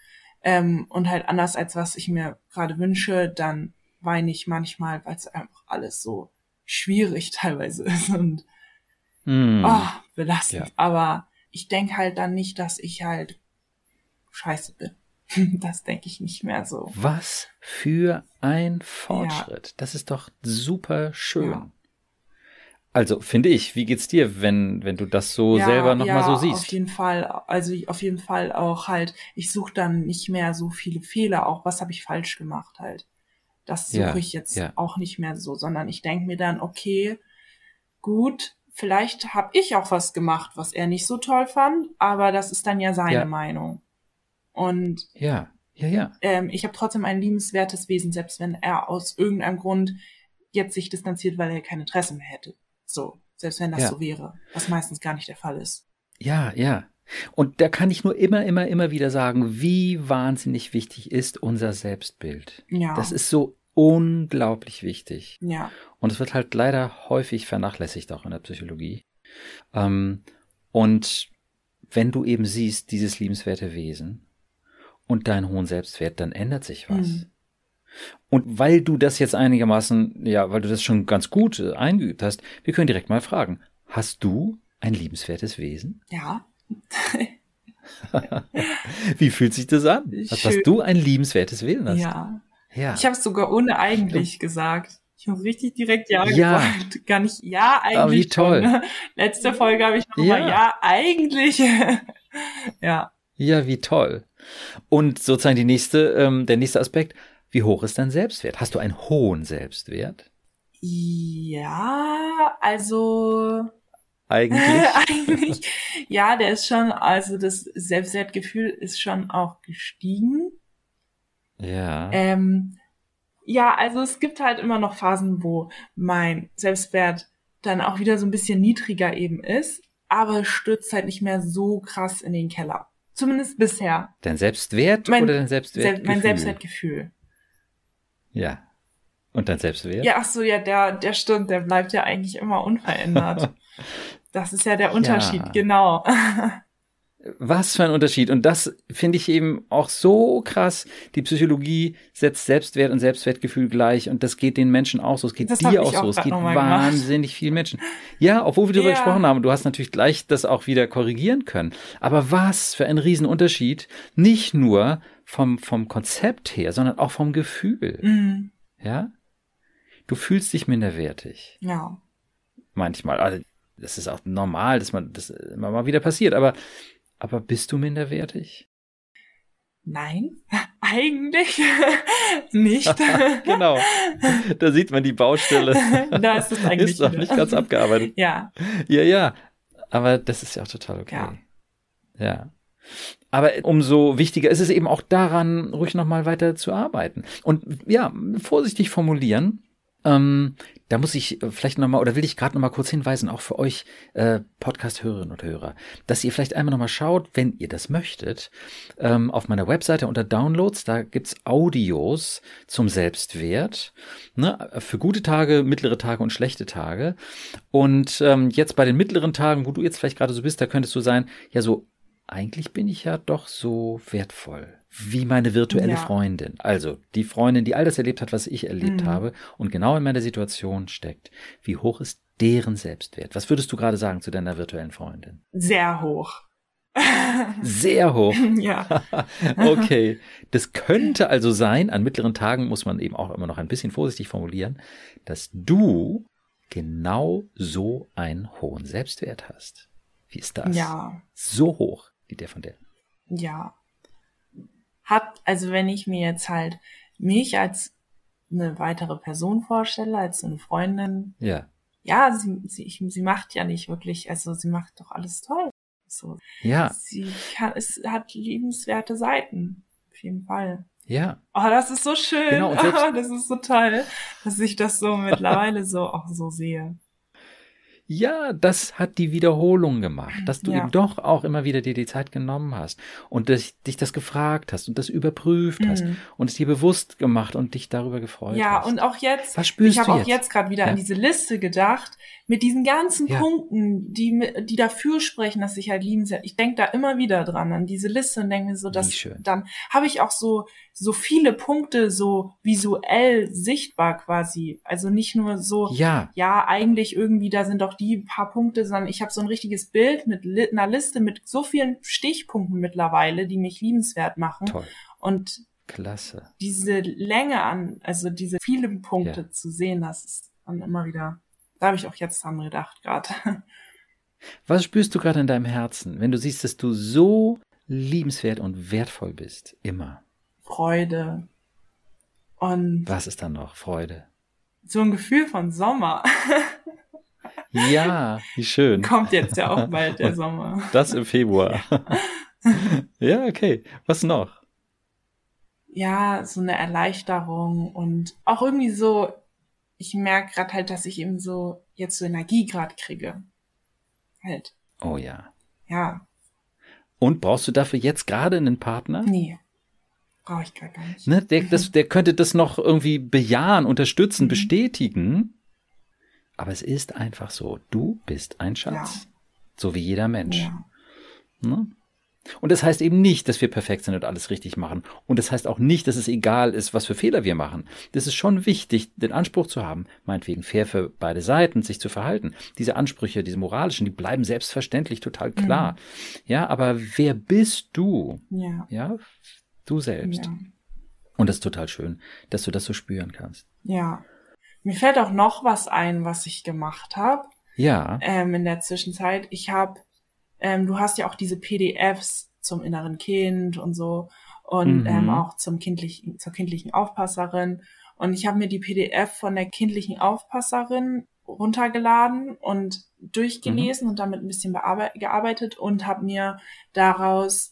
Speaker 2: ähm, und halt anders als was ich mir gerade wünsche, dann weine ich manchmal, weil es einfach alles so schwierig teilweise ist und mm. oh, belastend. Ja. Aber ich denke halt dann nicht, dass ich halt scheiße bin. Das denke ich nicht mehr so.
Speaker 1: Was für ein Fortschritt. Ja. Das ist doch super schön. Ja. Also finde ich, wie geht's dir, wenn wenn du das so ja, selber noch ja, mal so siehst?
Speaker 2: Auf jeden Fall, also auf jeden Fall auch halt. Ich suche dann nicht mehr so viele Fehler. Auch was habe ich falsch gemacht halt. Das suche ja, ich jetzt auch nicht mehr so, sondern ich denke mir dann, okay, gut, vielleicht habe ich auch was gemacht, was er nicht so toll fand, aber das ist dann ja seine Meinung. Und
Speaker 1: ja, ja, ja.
Speaker 2: Ähm, ich habe trotzdem ein liebenswertes Wesen, selbst wenn er aus irgendeinem Grund jetzt sich distanziert, weil er kein Interesse mehr hätte. So, selbst wenn das ja. so wäre, was meistens gar nicht der Fall ist.
Speaker 1: Ja, ja. Und da kann ich nur immer, immer, immer wieder sagen, wie wahnsinnig wichtig ist unser Selbstbild.
Speaker 2: Ja.
Speaker 1: Das ist so unglaublich wichtig.
Speaker 2: Ja.
Speaker 1: Und es wird halt leider häufig vernachlässigt, auch in der Psychologie. Ähm, und wenn du eben siehst, dieses liebenswerte Wesen und deinen hohen Selbstwert, dann ändert sich was.
Speaker 2: Mhm.
Speaker 1: Und weil du das jetzt einigermaßen, ja, weil du das schon ganz gut äh, eingeübt hast, wir können direkt mal fragen, hast du ein liebenswertes Wesen?
Speaker 2: Ja.
Speaker 1: Wie fühlt sich das an? Dass, dass du ein liebenswertes Wesen hast?
Speaker 2: Ja.
Speaker 1: Ja.
Speaker 2: Ich habe es sogar ohne eigentlich gesagt. Ich habe richtig direkt Ja,
Speaker 1: Ja.
Speaker 2: gesagt. Gar nicht Ja, eigentlich.
Speaker 1: Aber wie toll.
Speaker 2: schon. Letzte Folge habe ich nochmal
Speaker 1: Ja.
Speaker 2: Ja. ja, eigentlich. ja.
Speaker 1: Ja, wie toll. Und sozusagen die nächste, ähm, der nächste Aspekt, wie hoch ist dein Selbstwert? Hast du einen hohen Selbstwert?
Speaker 2: Ja, also
Speaker 1: Eigentlich?
Speaker 2: eigentlich, ja, der ist schon, also das Selbstwertgefühl ist schon auch gestiegen.
Speaker 1: ja.
Speaker 2: Ähm, ja, also es gibt halt immer noch Phasen, wo mein Selbstwert dann auch wieder so ein bisschen niedriger eben ist, aber stürzt halt nicht mehr so krass in den Keller. Zumindest bisher.
Speaker 1: Dein Selbstwert
Speaker 2: Mein
Speaker 1: oder dein Selbstwert?
Speaker 2: Sel mein Selbstwertgefühl.
Speaker 1: Ja. Und dein Selbstwert?
Speaker 2: Ja, ach so, ja, der, der stimmt, der bleibt ja eigentlich immer unverändert. das ist ja der Unterschied,
Speaker 1: Ja.
Speaker 2: genau.
Speaker 1: Was für ein Unterschied. Und das finde ich eben auch so krass. Die Psychologie setzt Selbstwert und Selbstwertgefühl gleich. Und das geht den Menschen auch so. Es geht
Speaker 2: Das
Speaker 1: dir auch so.
Speaker 2: auch
Speaker 1: Es geht wahnsinnig vielen Menschen. Ja, obwohl wir darüber
Speaker 2: Ja.
Speaker 1: gesprochen haben. Du hast natürlich gleich das auch wieder korrigieren können. Aber was für ein Riesenunterschied. Nicht nur vom, vom Konzept her, sondern auch vom Gefühl.
Speaker 2: Mm,
Speaker 1: Ja? Du fühlst dich minderwertig.
Speaker 2: ja.
Speaker 1: Manchmal. Also, das ist auch normal, dass man das immer mal wieder passiert. Aber, aber bist du minderwertig?
Speaker 2: Nein, eigentlich nicht.
Speaker 1: genau. Da sieht man die Baustelle.
Speaker 2: da ist es eigentlich
Speaker 1: ist noch nicht ganz abgearbeitet.
Speaker 2: Ja,
Speaker 1: Ja, ja. Aber das ist ja auch total okay.
Speaker 2: Ja.
Speaker 1: Ja. Aber umso wichtiger ist es eben auch daran, ruhig nochmal weiter zu arbeiten. Und ja, vorsichtig formulieren. Ähm, da muss ich vielleicht nochmal, oder will ich gerade nochmal kurz hinweisen, auch für euch äh, Podcast-Hörerinnen und Hörer, dass ihr vielleicht einmal nochmal schaut, wenn ihr das möchtet, ähm, auf meiner Webseite unter Downloads, da gibt's Audios zum Selbstwert, ne, für gute Tage, mittlere Tage und schlechte Tage. Und ähm, jetzt bei den mittleren Tagen, wo du jetzt vielleicht gerade so bist, da könntest du sein, ja so, eigentlich bin ich ja doch so wertvoll wie meine virtuelle
Speaker 2: Ja.
Speaker 1: Freundin. Also die Freundin, die all das erlebt hat, was ich erlebt
Speaker 2: Mhm.
Speaker 1: habe und genau in meiner Situation steckt. Wie hoch ist deren Selbstwert? Was würdest du gerade sagen zu deiner virtuellen Freundin?
Speaker 2: sehr hoch.
Speaker 1: Sehr hoch.
Speaker 2: ja,
Speaker 1: Okay. Das könnte also sein, an mittleren Tagen muss man eben auch immer noch ein bisschen vorsichtig formulieren, dass du genau so einen hohen Selbstwert hast. Wie ist das?
Speaker 2: ja,
Speaker 1: So hoch wie der von der.
Speaker 2: ja. Hat, also wenn ich mir jetzt halt mich als eine weitere Person vorstelle, als eine Freundin,
Speaker 1: Ja.
Speaker 2: ja, sie, sie, ich, sie macht ja nicht wirklich, also sie macht doch alles toll. So,
Speaker 1: Ja.
Speaker 2: sie kann, es hat liebenswerte Seiten. Auf jeden Fall.
Speaker 1: Ja.
Speaker 2: Oh, das ist so schön.
Speaker 1: Genau,
Speaker 2: das ist so toll, dass ich das so mittlerweile so auch so sehe.
Speaker 1: Ja, das hat die Wiederholung gemacht, dass du
Speaker 2: Ja.
Speaker 1: eben doch auch immer wieder dir die Zeit genommen hast und dich, dich das gefragt hast und das überprüft hast
Speaker 2: Mhm.
Speaker 1: und es dir bewusst gemacht und dich darüber gefreut
Speaker 2: Ja,
Speaker 1: hast.
Speaker 2: und auch jetzt,
Speaker 1: Was spürst
Speaker 2: ich habe auch
Speaker 1: jetzt?
Speaker 2: jetzt gerade wieder
Speaker 1: Ja.
Speaker 2: an diese Liste gedacht, mit diesen ganzen
Speaker 1: Ja.
Speaker 2: Punkten, die, die dafür sprechen, dass ich halt liebenswert. Ich denke da immer wieder dran, an diese Liste und denke mir so, dass
Speaker 1: schön.
Speaker 2: dann habe ich auch so, so viele Punkte so visuell sichtbar quasi. Also nicht nur so,
Speaker 1: Ja,
Speaker 2: ja, eigentlich irgendwie, da sind doch die paar Punkte, sondern ich habe so ein richtiges Bild mit einer Liste mit so vielen Stichpunkten mittlerweile, die mich liebenswert machen.
Speaker 1: toll.
Speaker 2: Und
Speaker 1: Klasse.
Speaker 2: diese Länge an, also diese vielen Punkte
Speaker 1: Ja.
Speaker 2: zu sehen, das ist dann immer wieder, da habe ich auch jetzt dran gedacht gerade.
Speaker 1: Was spürst du gerade in deinem Herzen, wenn du siehst, dass du so liebenswert und wertvoll bist? Immer.
Speaker 2: Freude und
Speaker 1: Was ist dann noch? Freude.
Speaker 2: so ein Gefühl von Sommer.
Speaker 1: Ja, wie schön.
Speaker 2: Kommt jetzt ja auch bald der Sommer.
Speaker 1: Das im Februar. ja, okay. Was noch?
Speaker 2: Ja, so eine Erleichterung und auch irgendwie so, ich merke gerade halt, dass ich eben so jetzt so Energie gerade kriege. Halt,
Speaker 1: Oh ja.
Speaker 2: ja.
Speaker 1: Und brauchst du dafür jetzt gerade einen Partner?
Speaker 2: Nee. Brauche ich gar nicht.
Speaker 1: Ne, der, das, der könnte das noch irgendwie bejahen, unterstützen, mhm. bestätigen. Aber es ist einfach so. Du bist ein Schatz. Ja. So wie jeder Mensch. Ja. Ne? Und das heißt eben nicht, dass wir perfekt sind und alles richtig machen. Und das heißt auch nicht, dass es egal ist, was für Fehler wir machen. Das ist schon wichtig, den Anspruch zu haben, meinetwegen fair für beide Seiten, sich zu verhalten. Diese Ansprüche, diese moralischen, die bleiben selbstverständlich total klar. Mhm. Ja, aber wer bist du? Ja. Ja, du selbst. Ja. Und das ist total schön, dass du das so spüren kannst.
Speaker 2: Ja. Mir fällt auch noch was ein, was ich gemacht habe.
Speaker 1: Ja.
Speaker 2: Ähm, in der Zwischenzeit. Ich habe ähm, du hast ja auch diese PDFs zum inneren Kind und so und mhm. ähm, auch zum kindlichen, zur kindlichen Aufpasserin. Und ich habe mir die PDF von der kindlichen Aufpasserin runtergeladen und durchgelesen mhm. und damit ein bisschen gearbeitet und habe mir daraus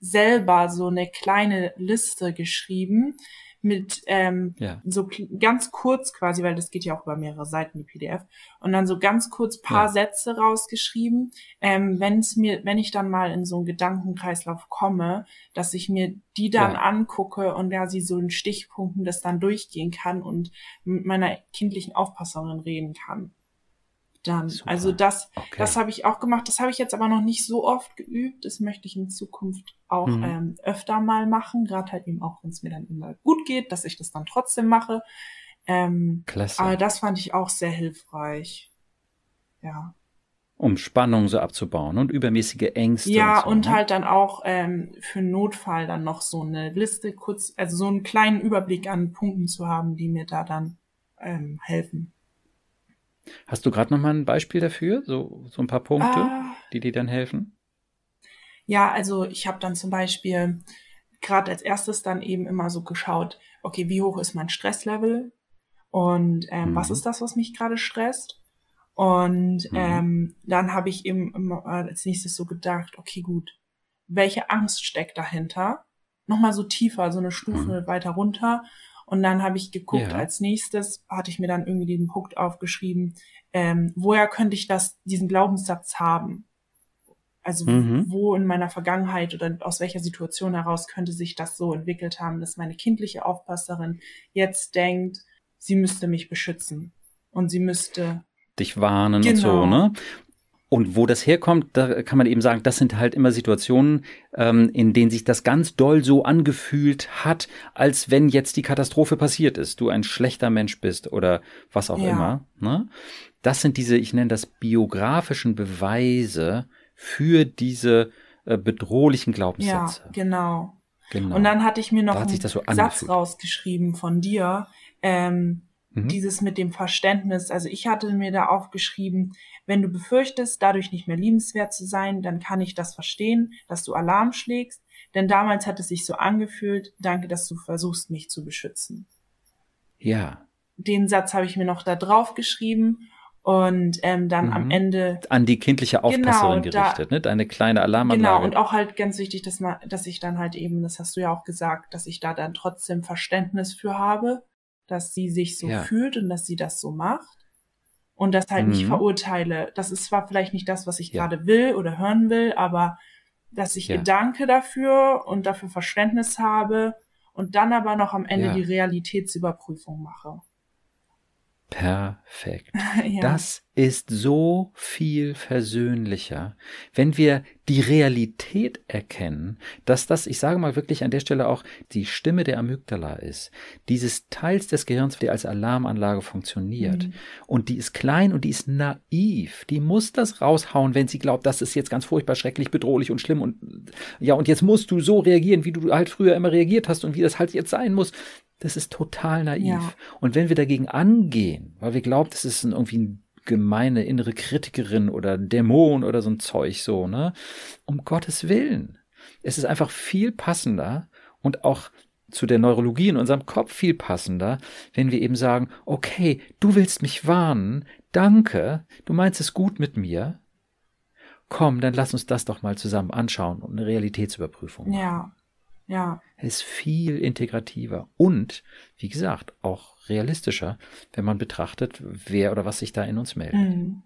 Speaker 2: selber so eine kleine Liste geschrieben mit ähm, ja. so ganz kurz quasi, weil das geht ja auch über mehrere Seiten, die PDF, und dann so ganz kurz paar ja. Sätze rausgeschrieben, ähm, wenn es mir, wenn ich dann mal in so einen Gedankenkreislauf komme, dass ich mir die dann ja. angucke und ja sie so in Stichpunkten das dann durchgehen kann und mit meiner kindlichen Aufpasserin reden kann dann. Super. Also das, okay. das habe ich auch gemacht. Das habe ich jetzt aber noch nicht so oft geübt. Das möchte ich in Zukunft auch mhm. ähm, öfter mal machen. Gerade halt eben auch, wenn es mir dann immer gut geht, dass ich das dann trotzdem mache. Ähm, Klasse. Aber das fand ich auch sehr hilfreich. Ja.
Speaker 1: Um Spannung so abzubauen und übermäßige Ängste.
Speaker 2: Ja,
Speaker 1: und,
Speaker 2: so, und ne? halt dann auch ähm, für Notfall dann noch so eine Liste kurz, also so einen kleinen Überblick an Punkten zu haben, die mir da dann ähm, helfen.
Speaker 1: Hast du gerade noch mal ein Beispiel dafür? So, so ein paar Punkte, ah. die dir dann helfen?
Speaker 2: Ja, also ich habe dann zum Beispiel gerade als erstes dann eben immer so geschaut, okay, wie hoch ist mein Stresslevel und ähm, mhm. was ist das, was mich gerade stresst? Und mhm. ähm, dann habe ich eben immer als nächstes so gedacht, okay, gut, welche Angst steckt dahinter? Nochmal so tiefer, so eine Stufe mhm. weiter runter. Und dann habe ich geguckt, ja. als nächstes hatte ich mir dann irgendwie den Punkt aufgeschrieben, ähm, woher könnte ich das, diesen Glaubenssatz haben? Also mhm. wo in meiner Vergangenheit oder aus welcher Situation heraus könnte sich das so entwickelt haben, dass meine kindliche Aufpasserin jetzt denkt, sie müsste mich beschützen und sie müsste
Speaker 1: dich warnen genau. und so, genau. ne? Und wo das herkommt, da kann man eben sagen, das sind halt immer Situationen, ähm, in denen sich das ganz doll so angefühlt hat, als wenn jetzt die Katastrophe passiert ist, du ein schlechter Mensch bist oder was auch ja. immer. Ne? Das sind diese, ich nenne das biografischen Beweise für diese äh, bedrohlichen Glaubenssätze.
Speaker 2: Ja, genau. genau. Und dann hatte ich mir noch einen so Satz rausgeschrieben von dir. Ähm, Mhm. Dieses mit dem Verständnis. Also ich hatte mir da aufgeschrieben, wenn du befürchtest, dadurch nicht mehr liebenswert zu sein, dann kann ich das verstehen, dass du Alarm schlägst. Denn damals hat es sich so angefühlt, danke, dass du versuchst, mich zu beschützen.
Speaker 1: Ja.
Speaker 2: Den Satz habe ich mir noch da drauf geschrieben und ähm, dann mhm. am Ende
Speaker 1: an die kindliche Aufpasserin genau, gerichtet, da, ne? Deine kleine Alarmanlage. Genau
Speaker 2: und auch halt ganz wichtig, dass man, dass ich dann halt eben, das hast du ja auch gesagt, dass ich da dann trotzdem Verständnis für habe, dass sie sich so ja. fühlt und dass sie das so macht und das halt mhm. nicht verurteile. Das ist zwar vielleicht nicht das, was ich ja. gerade will oder hören will, aber dass ich ja. danke dafür und dafür Verständnis habe und dann aber noch am Ende die Realitätsüberprüfung mache.
Speaker 1: Perfekt. ja. Das ist so viel versöhnlicher, wenn wir die Realität erkennen, dass das, ich sage mal wirklich an der Stelle auch die Stimme der Amygdala ist, dieses Teils des Gehirns, der als Alarmanlage funktioniert. Mhm. Und die ist klein und die ist naiv. Die muss das raushauen, wenn sie glaubt, das ist jetzt ganz furchtbar schrecklich, bedrohlich und schlimm und ja, und jetzt musst du so reagieren, wie du halt früher immer reagiert hast und wie das halt jetzt sein muss. Das ist total naiv. Ja. Und wenn wir dagegen angehen, weil wir glauben, das ist ein, irgendwie ein gemeine innere Kritikerin oder Dämon oder so ein Zeug so, ne? Um Gottes Willen. Es ist einfach viel passender und auch zu der Neurologie in unserem Kopf viel passender, wenn wir eben sagen, okay, du willst mich warnen, danke, du meinst es gut mit mir. Komm, dann lass uns das doch mal zusammen anschauen und eine Realitätsüberprüfung
Speaker 2: machen. Ja. Ja.
Speaker 1: ist viel integrativer und, wie gesagt, auch realistischer, wenn man betrachtet, wer oder was sich da in uns meldet. Mhm.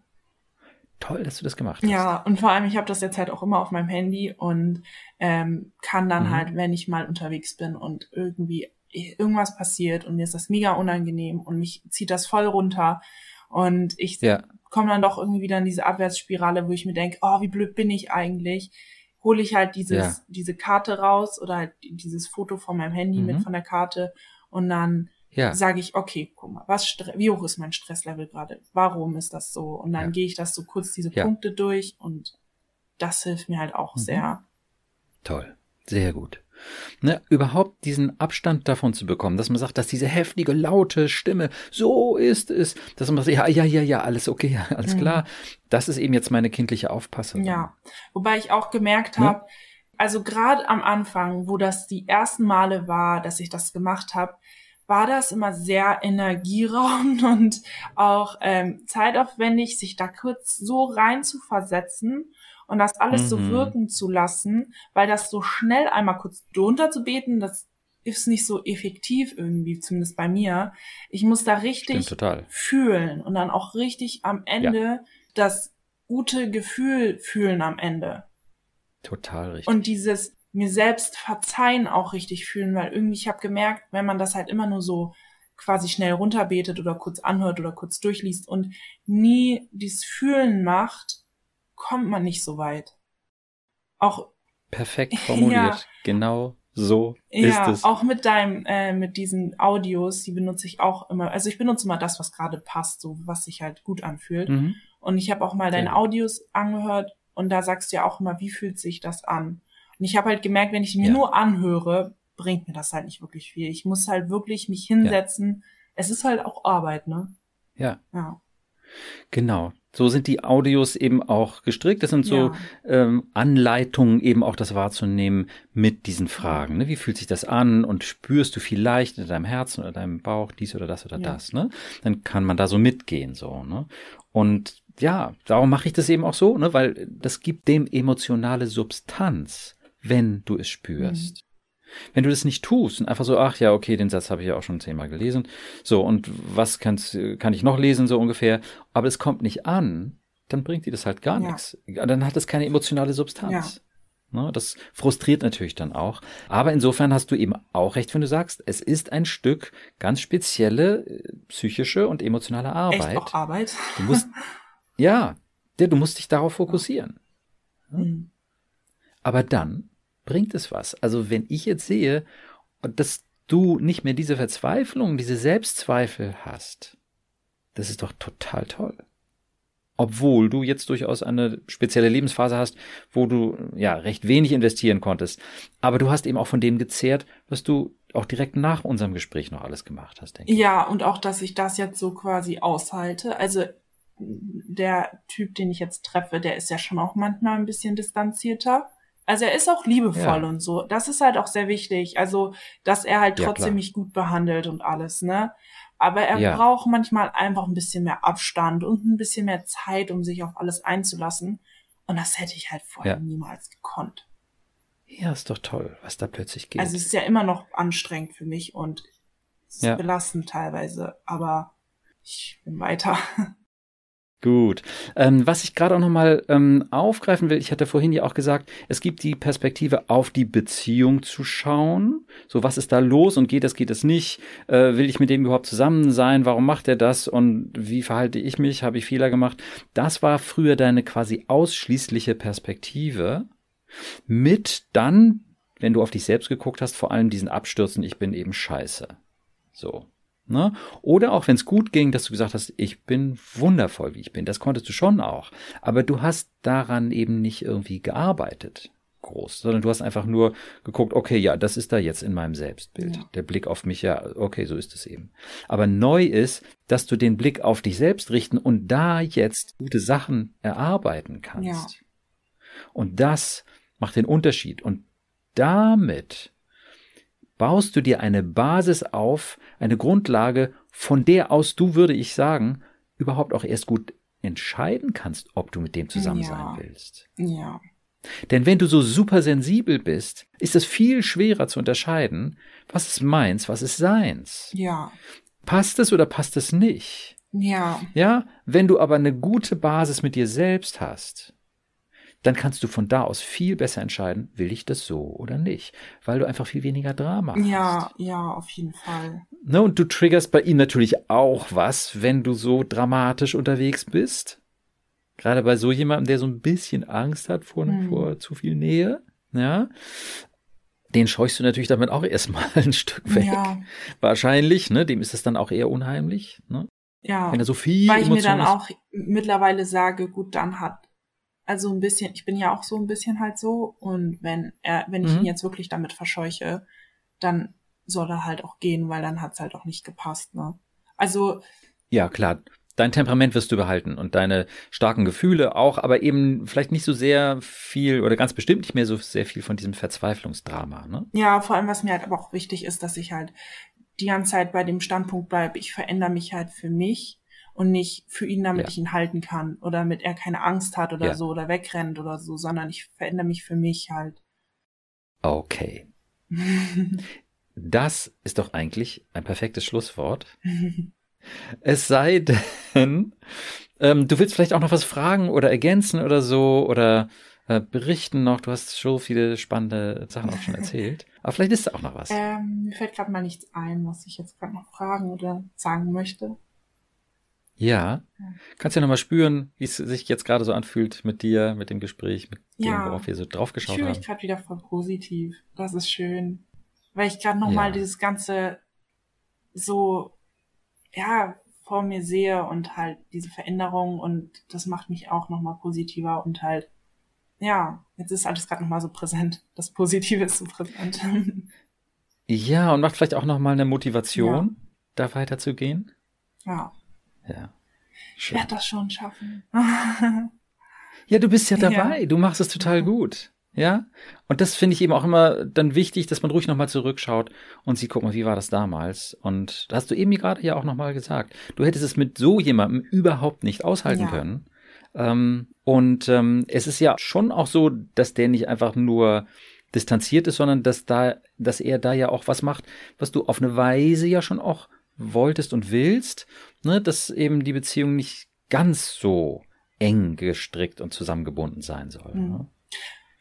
Speaker 1: toll, dass du das gemacht hast.
Speaker 2: Ja, und vor allem, ich habe das jetzt halt auch immer auf meinem Handy und ähm, kann dann mhm. halt, wenn ich mal unterwegs bin und irgendwie irgendwas passiert und mir ist das mega unangenehm und mich zieht das voll runter und ich ja. komme dann doch irgendwie wieder in diese Abwärtsspirale, wo ich mir denke, oh, wie blöd bin ich eigentlich? Hole ich halt dieses, ja. diese Karte raus oder halt dieses Foto von meinem Handy mhm. mit von der Karte und dann ja. sage ich, okay, guck mal, was wie hoch ist mein Stresslevel gerade? Warum ist das so? Und dann ja. gehe ich das so kurz diese. Punkte durch und das hilft mir halt auch mhm. sehr.
Speaker 1: Toll, sehr gut. Ne, überhaupt diesen Abstand davon zu bekommen, dass man sagt, dass diese heftige, laute Stimme, so ist es, dass man sagt, ja, ja, ja, ja, alles okay, alles mhm. klar. Das ist eben jetzt meine kindliche Aufpasserin.
Speaker 2: Ja, wobei ich auch gemerkt ne? habe, also gerade am Anfang, wo das die ersten Male war, dass ich das gemacht habe, war das immer sehr energieraubend und auch ähm, zeitaufwendig, sich da kurz so rein zu versetzen und das alles mhm. so wirken zu lassen, weil das so schnell einmal kurz drunter zu beten, das ist nicht so effektiv irgendwie, zumindest bei mir. Ich muss da richtig fühlen und dann auch richtig am Ende ja. das gute Gefühl fühlen am Ende.
Speaker 1: Total richtig.
Speaker 2: Und dieses mir selbst verzeihen auch richtig fühlen, weil irgendwie ich habe gemerkt, wenn man das halt immer nur so quasi schnell runterbetet oder kurz anhört oder kurz durchliest und nie dieses Fühlen macht, kommt man nicht so weit. Auch
Speaker 1: perfekt formuliert. ja, genau so ja, ist es.
Speaker 2: auch mit deinem, äh, mit diesen Audios, die benutze ich auch immer. Also ich benutze immer das, was gerade passt, so was sich halt gut anfühlt. Mhm. Und ich habe auch mal deine Audios angehört und da sagst du ja auch immer, wie fühlt sich das an? Und ich habe halt gemerkt, wenn ich mir ja. nur anhöre, bringt mir das halt nicht wirklich viel. Ich muss halt wirklich mich hinsetzen. Ja. Es ist halt auch Arbeit, ne?
Speaker 1: Ja. Ja. Genau. So sind die Audios eben auch gestrickt. Das sind so ja. ähm, Anleitungen, eben auch das wahrzunehmen mit diesen Fragen. Ne? Wie fühlt sich das an? Und spürst du vielleicht in deinem Herzen oder deinem Bauch dies oder das oder ja. das? Ne? Dann kann man da so mitgehen. so. Ne? Und ja, darum mache ich das eben auch so, ne? weil das gibt dem emotionale Substanz wenn du es spürst. Mhm. Wenn du das nicht tust und einfach so, ach ja, okay, den Satz habe ich ja auch schon zehnmal gelesen. So, und was kann's, kann ich noch lesen, so ungefähr, aber es kommt nicht an, dann bringt dir das halt gar ja. nichts. Dann hat es keine emotionale Substanz. Ja. Ne, das frustriert natürlich dann auch. Aber insofern hast du eben auch recht, wenn du sagst, es ist ein Stück ganz spezielle äh, psychische und emotionale Arbeit. Echt
Speaker 2: auch Arbeit?
Speaker 1: Du musst, ja, du musst dich darauf fokussieren. Mhm. Aber dann bringt es was. Also wenn ich jetzt sehe, dass du nicht mehr diese Verzweiflung, diese Selbstzweifel hast, das ist doch total toll. Obwohl du jetzt durchaus eine spezielle Lebensphase hast, wo du ja recht wenig investieren konntest. Aber du hast eben auch von dem gezehrt, was du auch direkt nach unserem Gespräch noch alles gemacht hast, denke
Speaker 2: ich. Ja, und auch, dass ich das jetzt so quasi aushalte. Also der Typ, den ich jetzt treffe, der ist ja schon auch manchmal ein bisschen distanzierter. Also er ist auch liebevoll ja. und so. Das ist halt auch sehr wichtig. Also, dass er halt trotzdem ja, mich gut behandelt und alles, ne? Aber er ja. braucht manchmal einfach ein bisschen mehr Abstand und ein bisschen mehr Zeit, um sich auf alles einzulassen. Und das hätte ich halt vorher niemals gekonnt.
Speaker 1: Ja, ist doch toll, was da plötzlich geht.
Speaker 2: Also es ist ja immer noch anstrengend für mich und es ist belastend teilweise, aber ich bin weiter.
Speaker 1: Gut. Ähm, was ich gerade auch nochmal ähm, aufgreifen will, ich hatte vorhin ja auch gesagt, es gibt die Perspektive, auf die Beziehung zu schauen. So, was ist da los und geht das, geht es nicht? Äh, will ich mit dem überhaupt zusammen sein? Warum macht er das? Und wie verhalte ich mich? Habe ich Fehler gemacht? Das war früher deine quasi ausschließliche Perspektive. Mit dann, wenn du auf dich selbst geguckt hast, vor allem diesen Abstürzen, ich bin eben scheiße. So. Ne? Oder auch wenn es gut ging, dass du gesagt hast, ich bin wundervoll, wie ich bin. Das konntest du schon auch. Aber du hast daran eben nicht irgendwie gearbeitet groß, sondern du hast einfach nur geguckt, okay, ja, das ist da jetzt in meinem Selbstbild. Ja. Der Blick auf mich, ja, okay, so ist es eben. Aber neu ist, dass du den Blick auf dich selbst richten und da jetzt gute Sachen erarbeiten kannst. Ja. Und das macht den Unterschied. Und damit baust du dir eine Basis auf, eine Grundlage, von der aus du, würde ich sagen, überhaupt auch erst gut entscheiden kannst, ob du mit dem zusammen ja. sein willst.
Speaker 2: Ja.
Speaker 1: Denn wenn du so super sensibel bist, ist es viel schwerer zu unterscheiden, was ist meins, was ist seins.
Speaker 2: Ja.
Speaker 1: Passt es oder passt es nicht?
Speaker 2: Ja.
Speaker 1: Ja, wenn du aber eine gute Basis mit dir selbst hast, dann kannst du von da aus viel besser entscheiden, will ich das so oder nicht, weil du einfach viel weniger Drama hast.
Speaker 2: Ja, ja, auf jeden Fall.
Speaker 1: Ne, und du triggerst bei ihm natürlich auch was, wenn du so dramatisch unterwegs bist. Gerade bei so jemandem, der so ein bisschen Angst hat vor,
Speaker 2: Hm.
Speaker 1: vor zu viel Nähe, ja. Den scheuchst du natürlich damit auch erstmal ein Stück weg.
Speaker 2: Ja,
Speaker 1: Wahrscheinlich, ne? Dem ist es dann auch eher unheimlich, ne?
Speaker 2: ja.
Speaker 1: Wenn er so viel
Speaker 2: Weil ich mir dann
Speaker 1: Emotionen
Speaker 2: auch mittlerweile sage, gut, dann hat also ein bisschen, ich bin ja auch so ein bisschen halt so und wenn er, wenn ich
Speaker 1: Mhm.
Speaker 2: ihn jetzt wirklich damit verscheuche, dann soll er halt auch gehen, weil dann hat's halt auch nicht gepasst, ne? Also
Speaker 1: Ja, klar. Dein Temperament wirst du behalten und deine starken Gefühle auch, aber eben vielleicht nicht so sehr viel oder ganz bestimmt nicht mehr so sehr viel von diesem Verzweiflungsdrama, ne?
Speaker 2: Ja, vor allem, was mir halt aber auch wichtig ist, dass ich halt die ganze Zeit bei dem Standpunkt bleibe, ich verändere mich halt für mich und nicht für ihn, damit
Speaker 1: Ja.
Speaker 2: ich ihn halten kann oder damit er keine Angst hat oder
Speaker 1: Ja.
Speaker 2: so oder wegrennt oder so, sondern ich verändere mich für mich halt.
Speaker 1: Okay. Das ist doch eigentlich ein perfektes Schlusswort. Es sei denn, ähm, du willst vielleicht auch noch was fragen oder ergänzen oder so oder äh, berichten noch. Du hast so viele spannende Sachen auch schon erzählt. Aber vielleicht ist da auch noch was.
Speaker 2: ähm, mir fällt gerade mal nichts ein, was ich jetzt gerade noch fragen oder sagen möchte.
Speaker 1: Ja. Kannst ja nochmal spüren, wie es sich jetzt gerade so anfühlt mit dir, mit dem Gespräch, mit dem,
Speaker 2: Ja.
Speaker 1: worauf wir so drauf
Speaker 2: Ich
Speaker 1: geschaut
Speaker 2: fühle
Speaker 1: haben.
Speaker 2: mich gerade wieder voll positiv. Das ist schön. Weil ich gerade nochmal
Speaker 1: Ja.
Speaker 2: dieses Ganze so, ja, vor mir sehe und halt diese Veränderung und das macht mich auch nochmal positiver und halt, ja, jetzt ist alles gerade nochmal so präsent. Das Positive ist so präsent.
Speaker 1: Ja, und macht vielleicht auch nochmal eine Motivation, da weiterzugehen.
Speaker 2: ja,
Speaker 1: Ja.
Speaker 2: ich werde das schon schaffen.
Speaker 1: Ja, du bist ja
Speaker 2: Ja.
Speaker 1: dabei. Du machst es total gut. Ja. Und das finde ich eben auch immer dann wichtig, dass man ruhig nochmal zurückschaut und sieht, guck mal, wie war das damals? Und da hast du eben gerade ja auch nochmal gesagt. Du hättest es mit so jemandem überhaupt nicht aushalten
Speaker 2: Ja.
Speaker 1: können. Ähm, und ähm, es ist ja schon auch so, dass der nicht einfach nur distanziert ist, sondern dass da, dass er da ja auch was macht, was du auf eine Weise ja schon auch wolltest und willst, ne, dass eben die Beziehung nicht ganz so eng gestrickt und zusammengebunden sein soll.
Speaker 2: Mhm.
Speaker 1: Ne?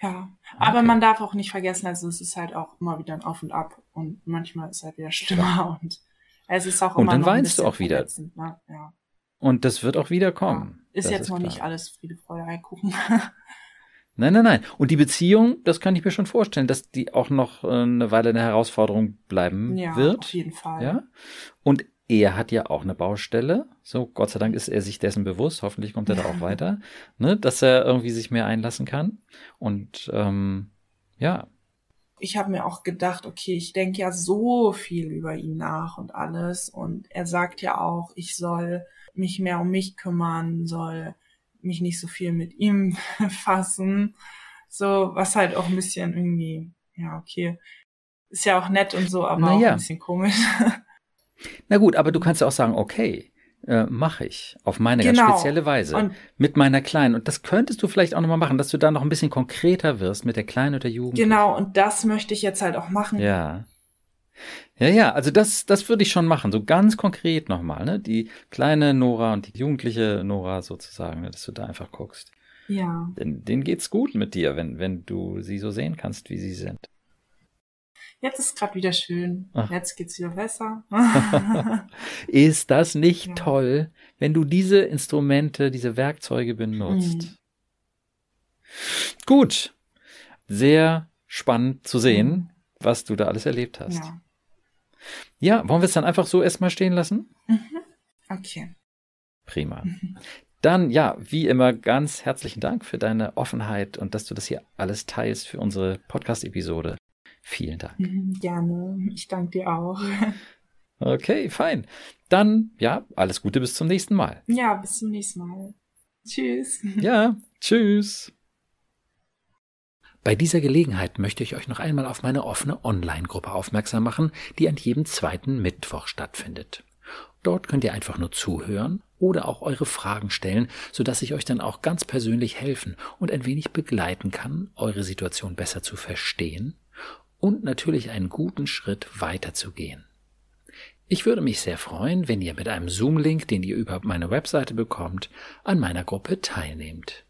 Speaker 2: Ja, aber
Speaker 1: Okay.
Speaker 2: man darf auch nicht vergessen, also es ist halt auch immer wieder ein Auf und Ab und manchmal ist es halt wieder schlimmer und es ist auch
Speaker 1: Und
Speaker 2: immer
Speaker 1: dann
Speaker 2: noch ein
Speaker 1: weinst du auch wieder.
Speaker 2: Ne? Ja.
Speaker 1: Und das wird auch wieder
Speaker 2: Ja.
Speaker 1: kommen.
Speaker 2: Ist
Speaker 1: Das
Speaker 2: jetzt noch
Speaker 1: klar.
Speaker 2: nicht alles Friede, Freude, gucken.
Speaker 1: Nein, nein, nein. Und die Beziehung, das kann ich mir schon vorstellen, dass die auch noch äh, eine Weile eine Herausforderung bleiben
Speaker 2: ja, auf
Speaker 1: wird.
Speaker 2: jeden Fall.
Speaker 1: Ja. Und er hat ja auch eine Baustelle. So, Gott sei Dank ist er sich dessen bewusst. Hoffentlich kommt er da auch weiter, ne, dass er irgendwie sich mehr einlassen kann. Und ähm, ja,
Speaker 2: Ich habe mir auch gedacht, okay, ich denke ja so viel über ihn nach und alles und er sagt ja auch, ich soll mich mehr um mich kümmern, soll mich nicht so viel mit ihm fassen. So, was halt auch ein bisschen irgendwie, ja, okay. Ist ja auch nett und so, aber
Speaker 1: Na
Speaker 2: auch ein bisschen komisch.
Speaker 1: na gut, aber du kannst ja auch sagen, okay, äh, mache ich auf meine
Speaker 2: Genau.
Speaker 1: ganz spezielle Weise
Speaker 2: Und
Speaker 1: mit meiner Kleinen. Und das könntest du vielleicht auch nochmal machen, dass du da noch ein bisschen konkreter wirst mit der Kleinen und der Jugend.
Speaker 2: genau, und das möchte ich jetzt halt auch machen.
Speaker 1: Ja. Ja, ja, also das, das würde ich schon machen, so ganz konkret nochmal, ne? Die kleine Nora und die jugendliche Nora sozusagen, ne? dass du da einfach guckst.
Speaker 2: Ja.
Speaker 1: Denn denen geht's gut mit dir, wenn, wenn du sie so sehen kannst, wie sie sind.
Speaker 2: Jetzt ist gerade wieder schön.
Speaker 1: Ach.
Speaker 2: Jetzt geht's wieder besser.
Speaker 1: Ist das nicht
Speaker 2: Ja.
Speaker 1: toll, wenn du diese Instrumente, diese Werkzeuge benutzt?
Speaker 2: Mhm.
Speaker 1: Gut. Sehr spannend zu sehen,
Speaker 2: Mhm.
Speaker 1: was du da alles erlebt hast.
Speaker 2: ja.
Speaker 1: Ja wollen wir es dann einfach so erstmal stehen lassen?
Speaker 2: Okay.
Speaker 1: Prima. Dann, ja, wie immer, ganz herzlichen Dank für deine Offenheit und dass du das hier alles teilst für unsere Podcast-Episode. Vielen Dank.
Speaker 2: Mhm, Gerne. Ich danke dir auch.
Speaker 1: Okay, fein. Dann, ja, alles Gute bis zum nächsten Mal.
Speaker 2: Ja, bis zum nächsten Mal. Tschüss.
Speaker 1: Ja, tschüss. Bei dieser Gelegenheit möchte ich euch noch einmal auf meine offene Online-Gruppe aufmerksam machen, die an jedem zweiten Mittwoch stattfindet. Dort könnt ihr einfach nur zuhören oder auch eure Fragen stellen, sodass ich euch dann auch ganz persönlich helfen und ein wenig begleiten kann, eure Situation besser zu verstehen und natürlich einen guten Schritt weiterzugehen. Ich würde mich sehr freuen, wenn ihr mit einem Zoom-Link, den ihr über meine Webseite bekommt, an meiner Gruppe teilnehmt.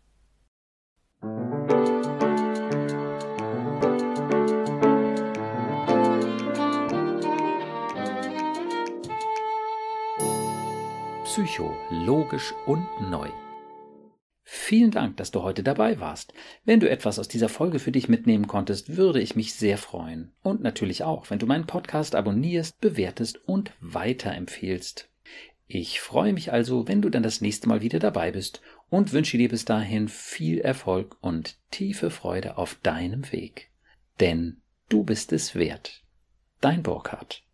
Speaker 1: Psycho, logisch und neu. Vielen Dank, dass du heute dabei warst. Wenn du etwas aus dieser Folge für dich mitnehmen konntest, würde ich mich sehr freuen. Und natürlich auch, wenn du meinen Podcast abonnierst, bewertest und weiterempfehlst. Ich freue mich also, wenn du dann das nächste Mal wieder dabei bist und wünsche dir bis dahin viel Erfolg und tiefe Freude auf deinem Weg. Denn du bist es wert. Dein Burkhardt.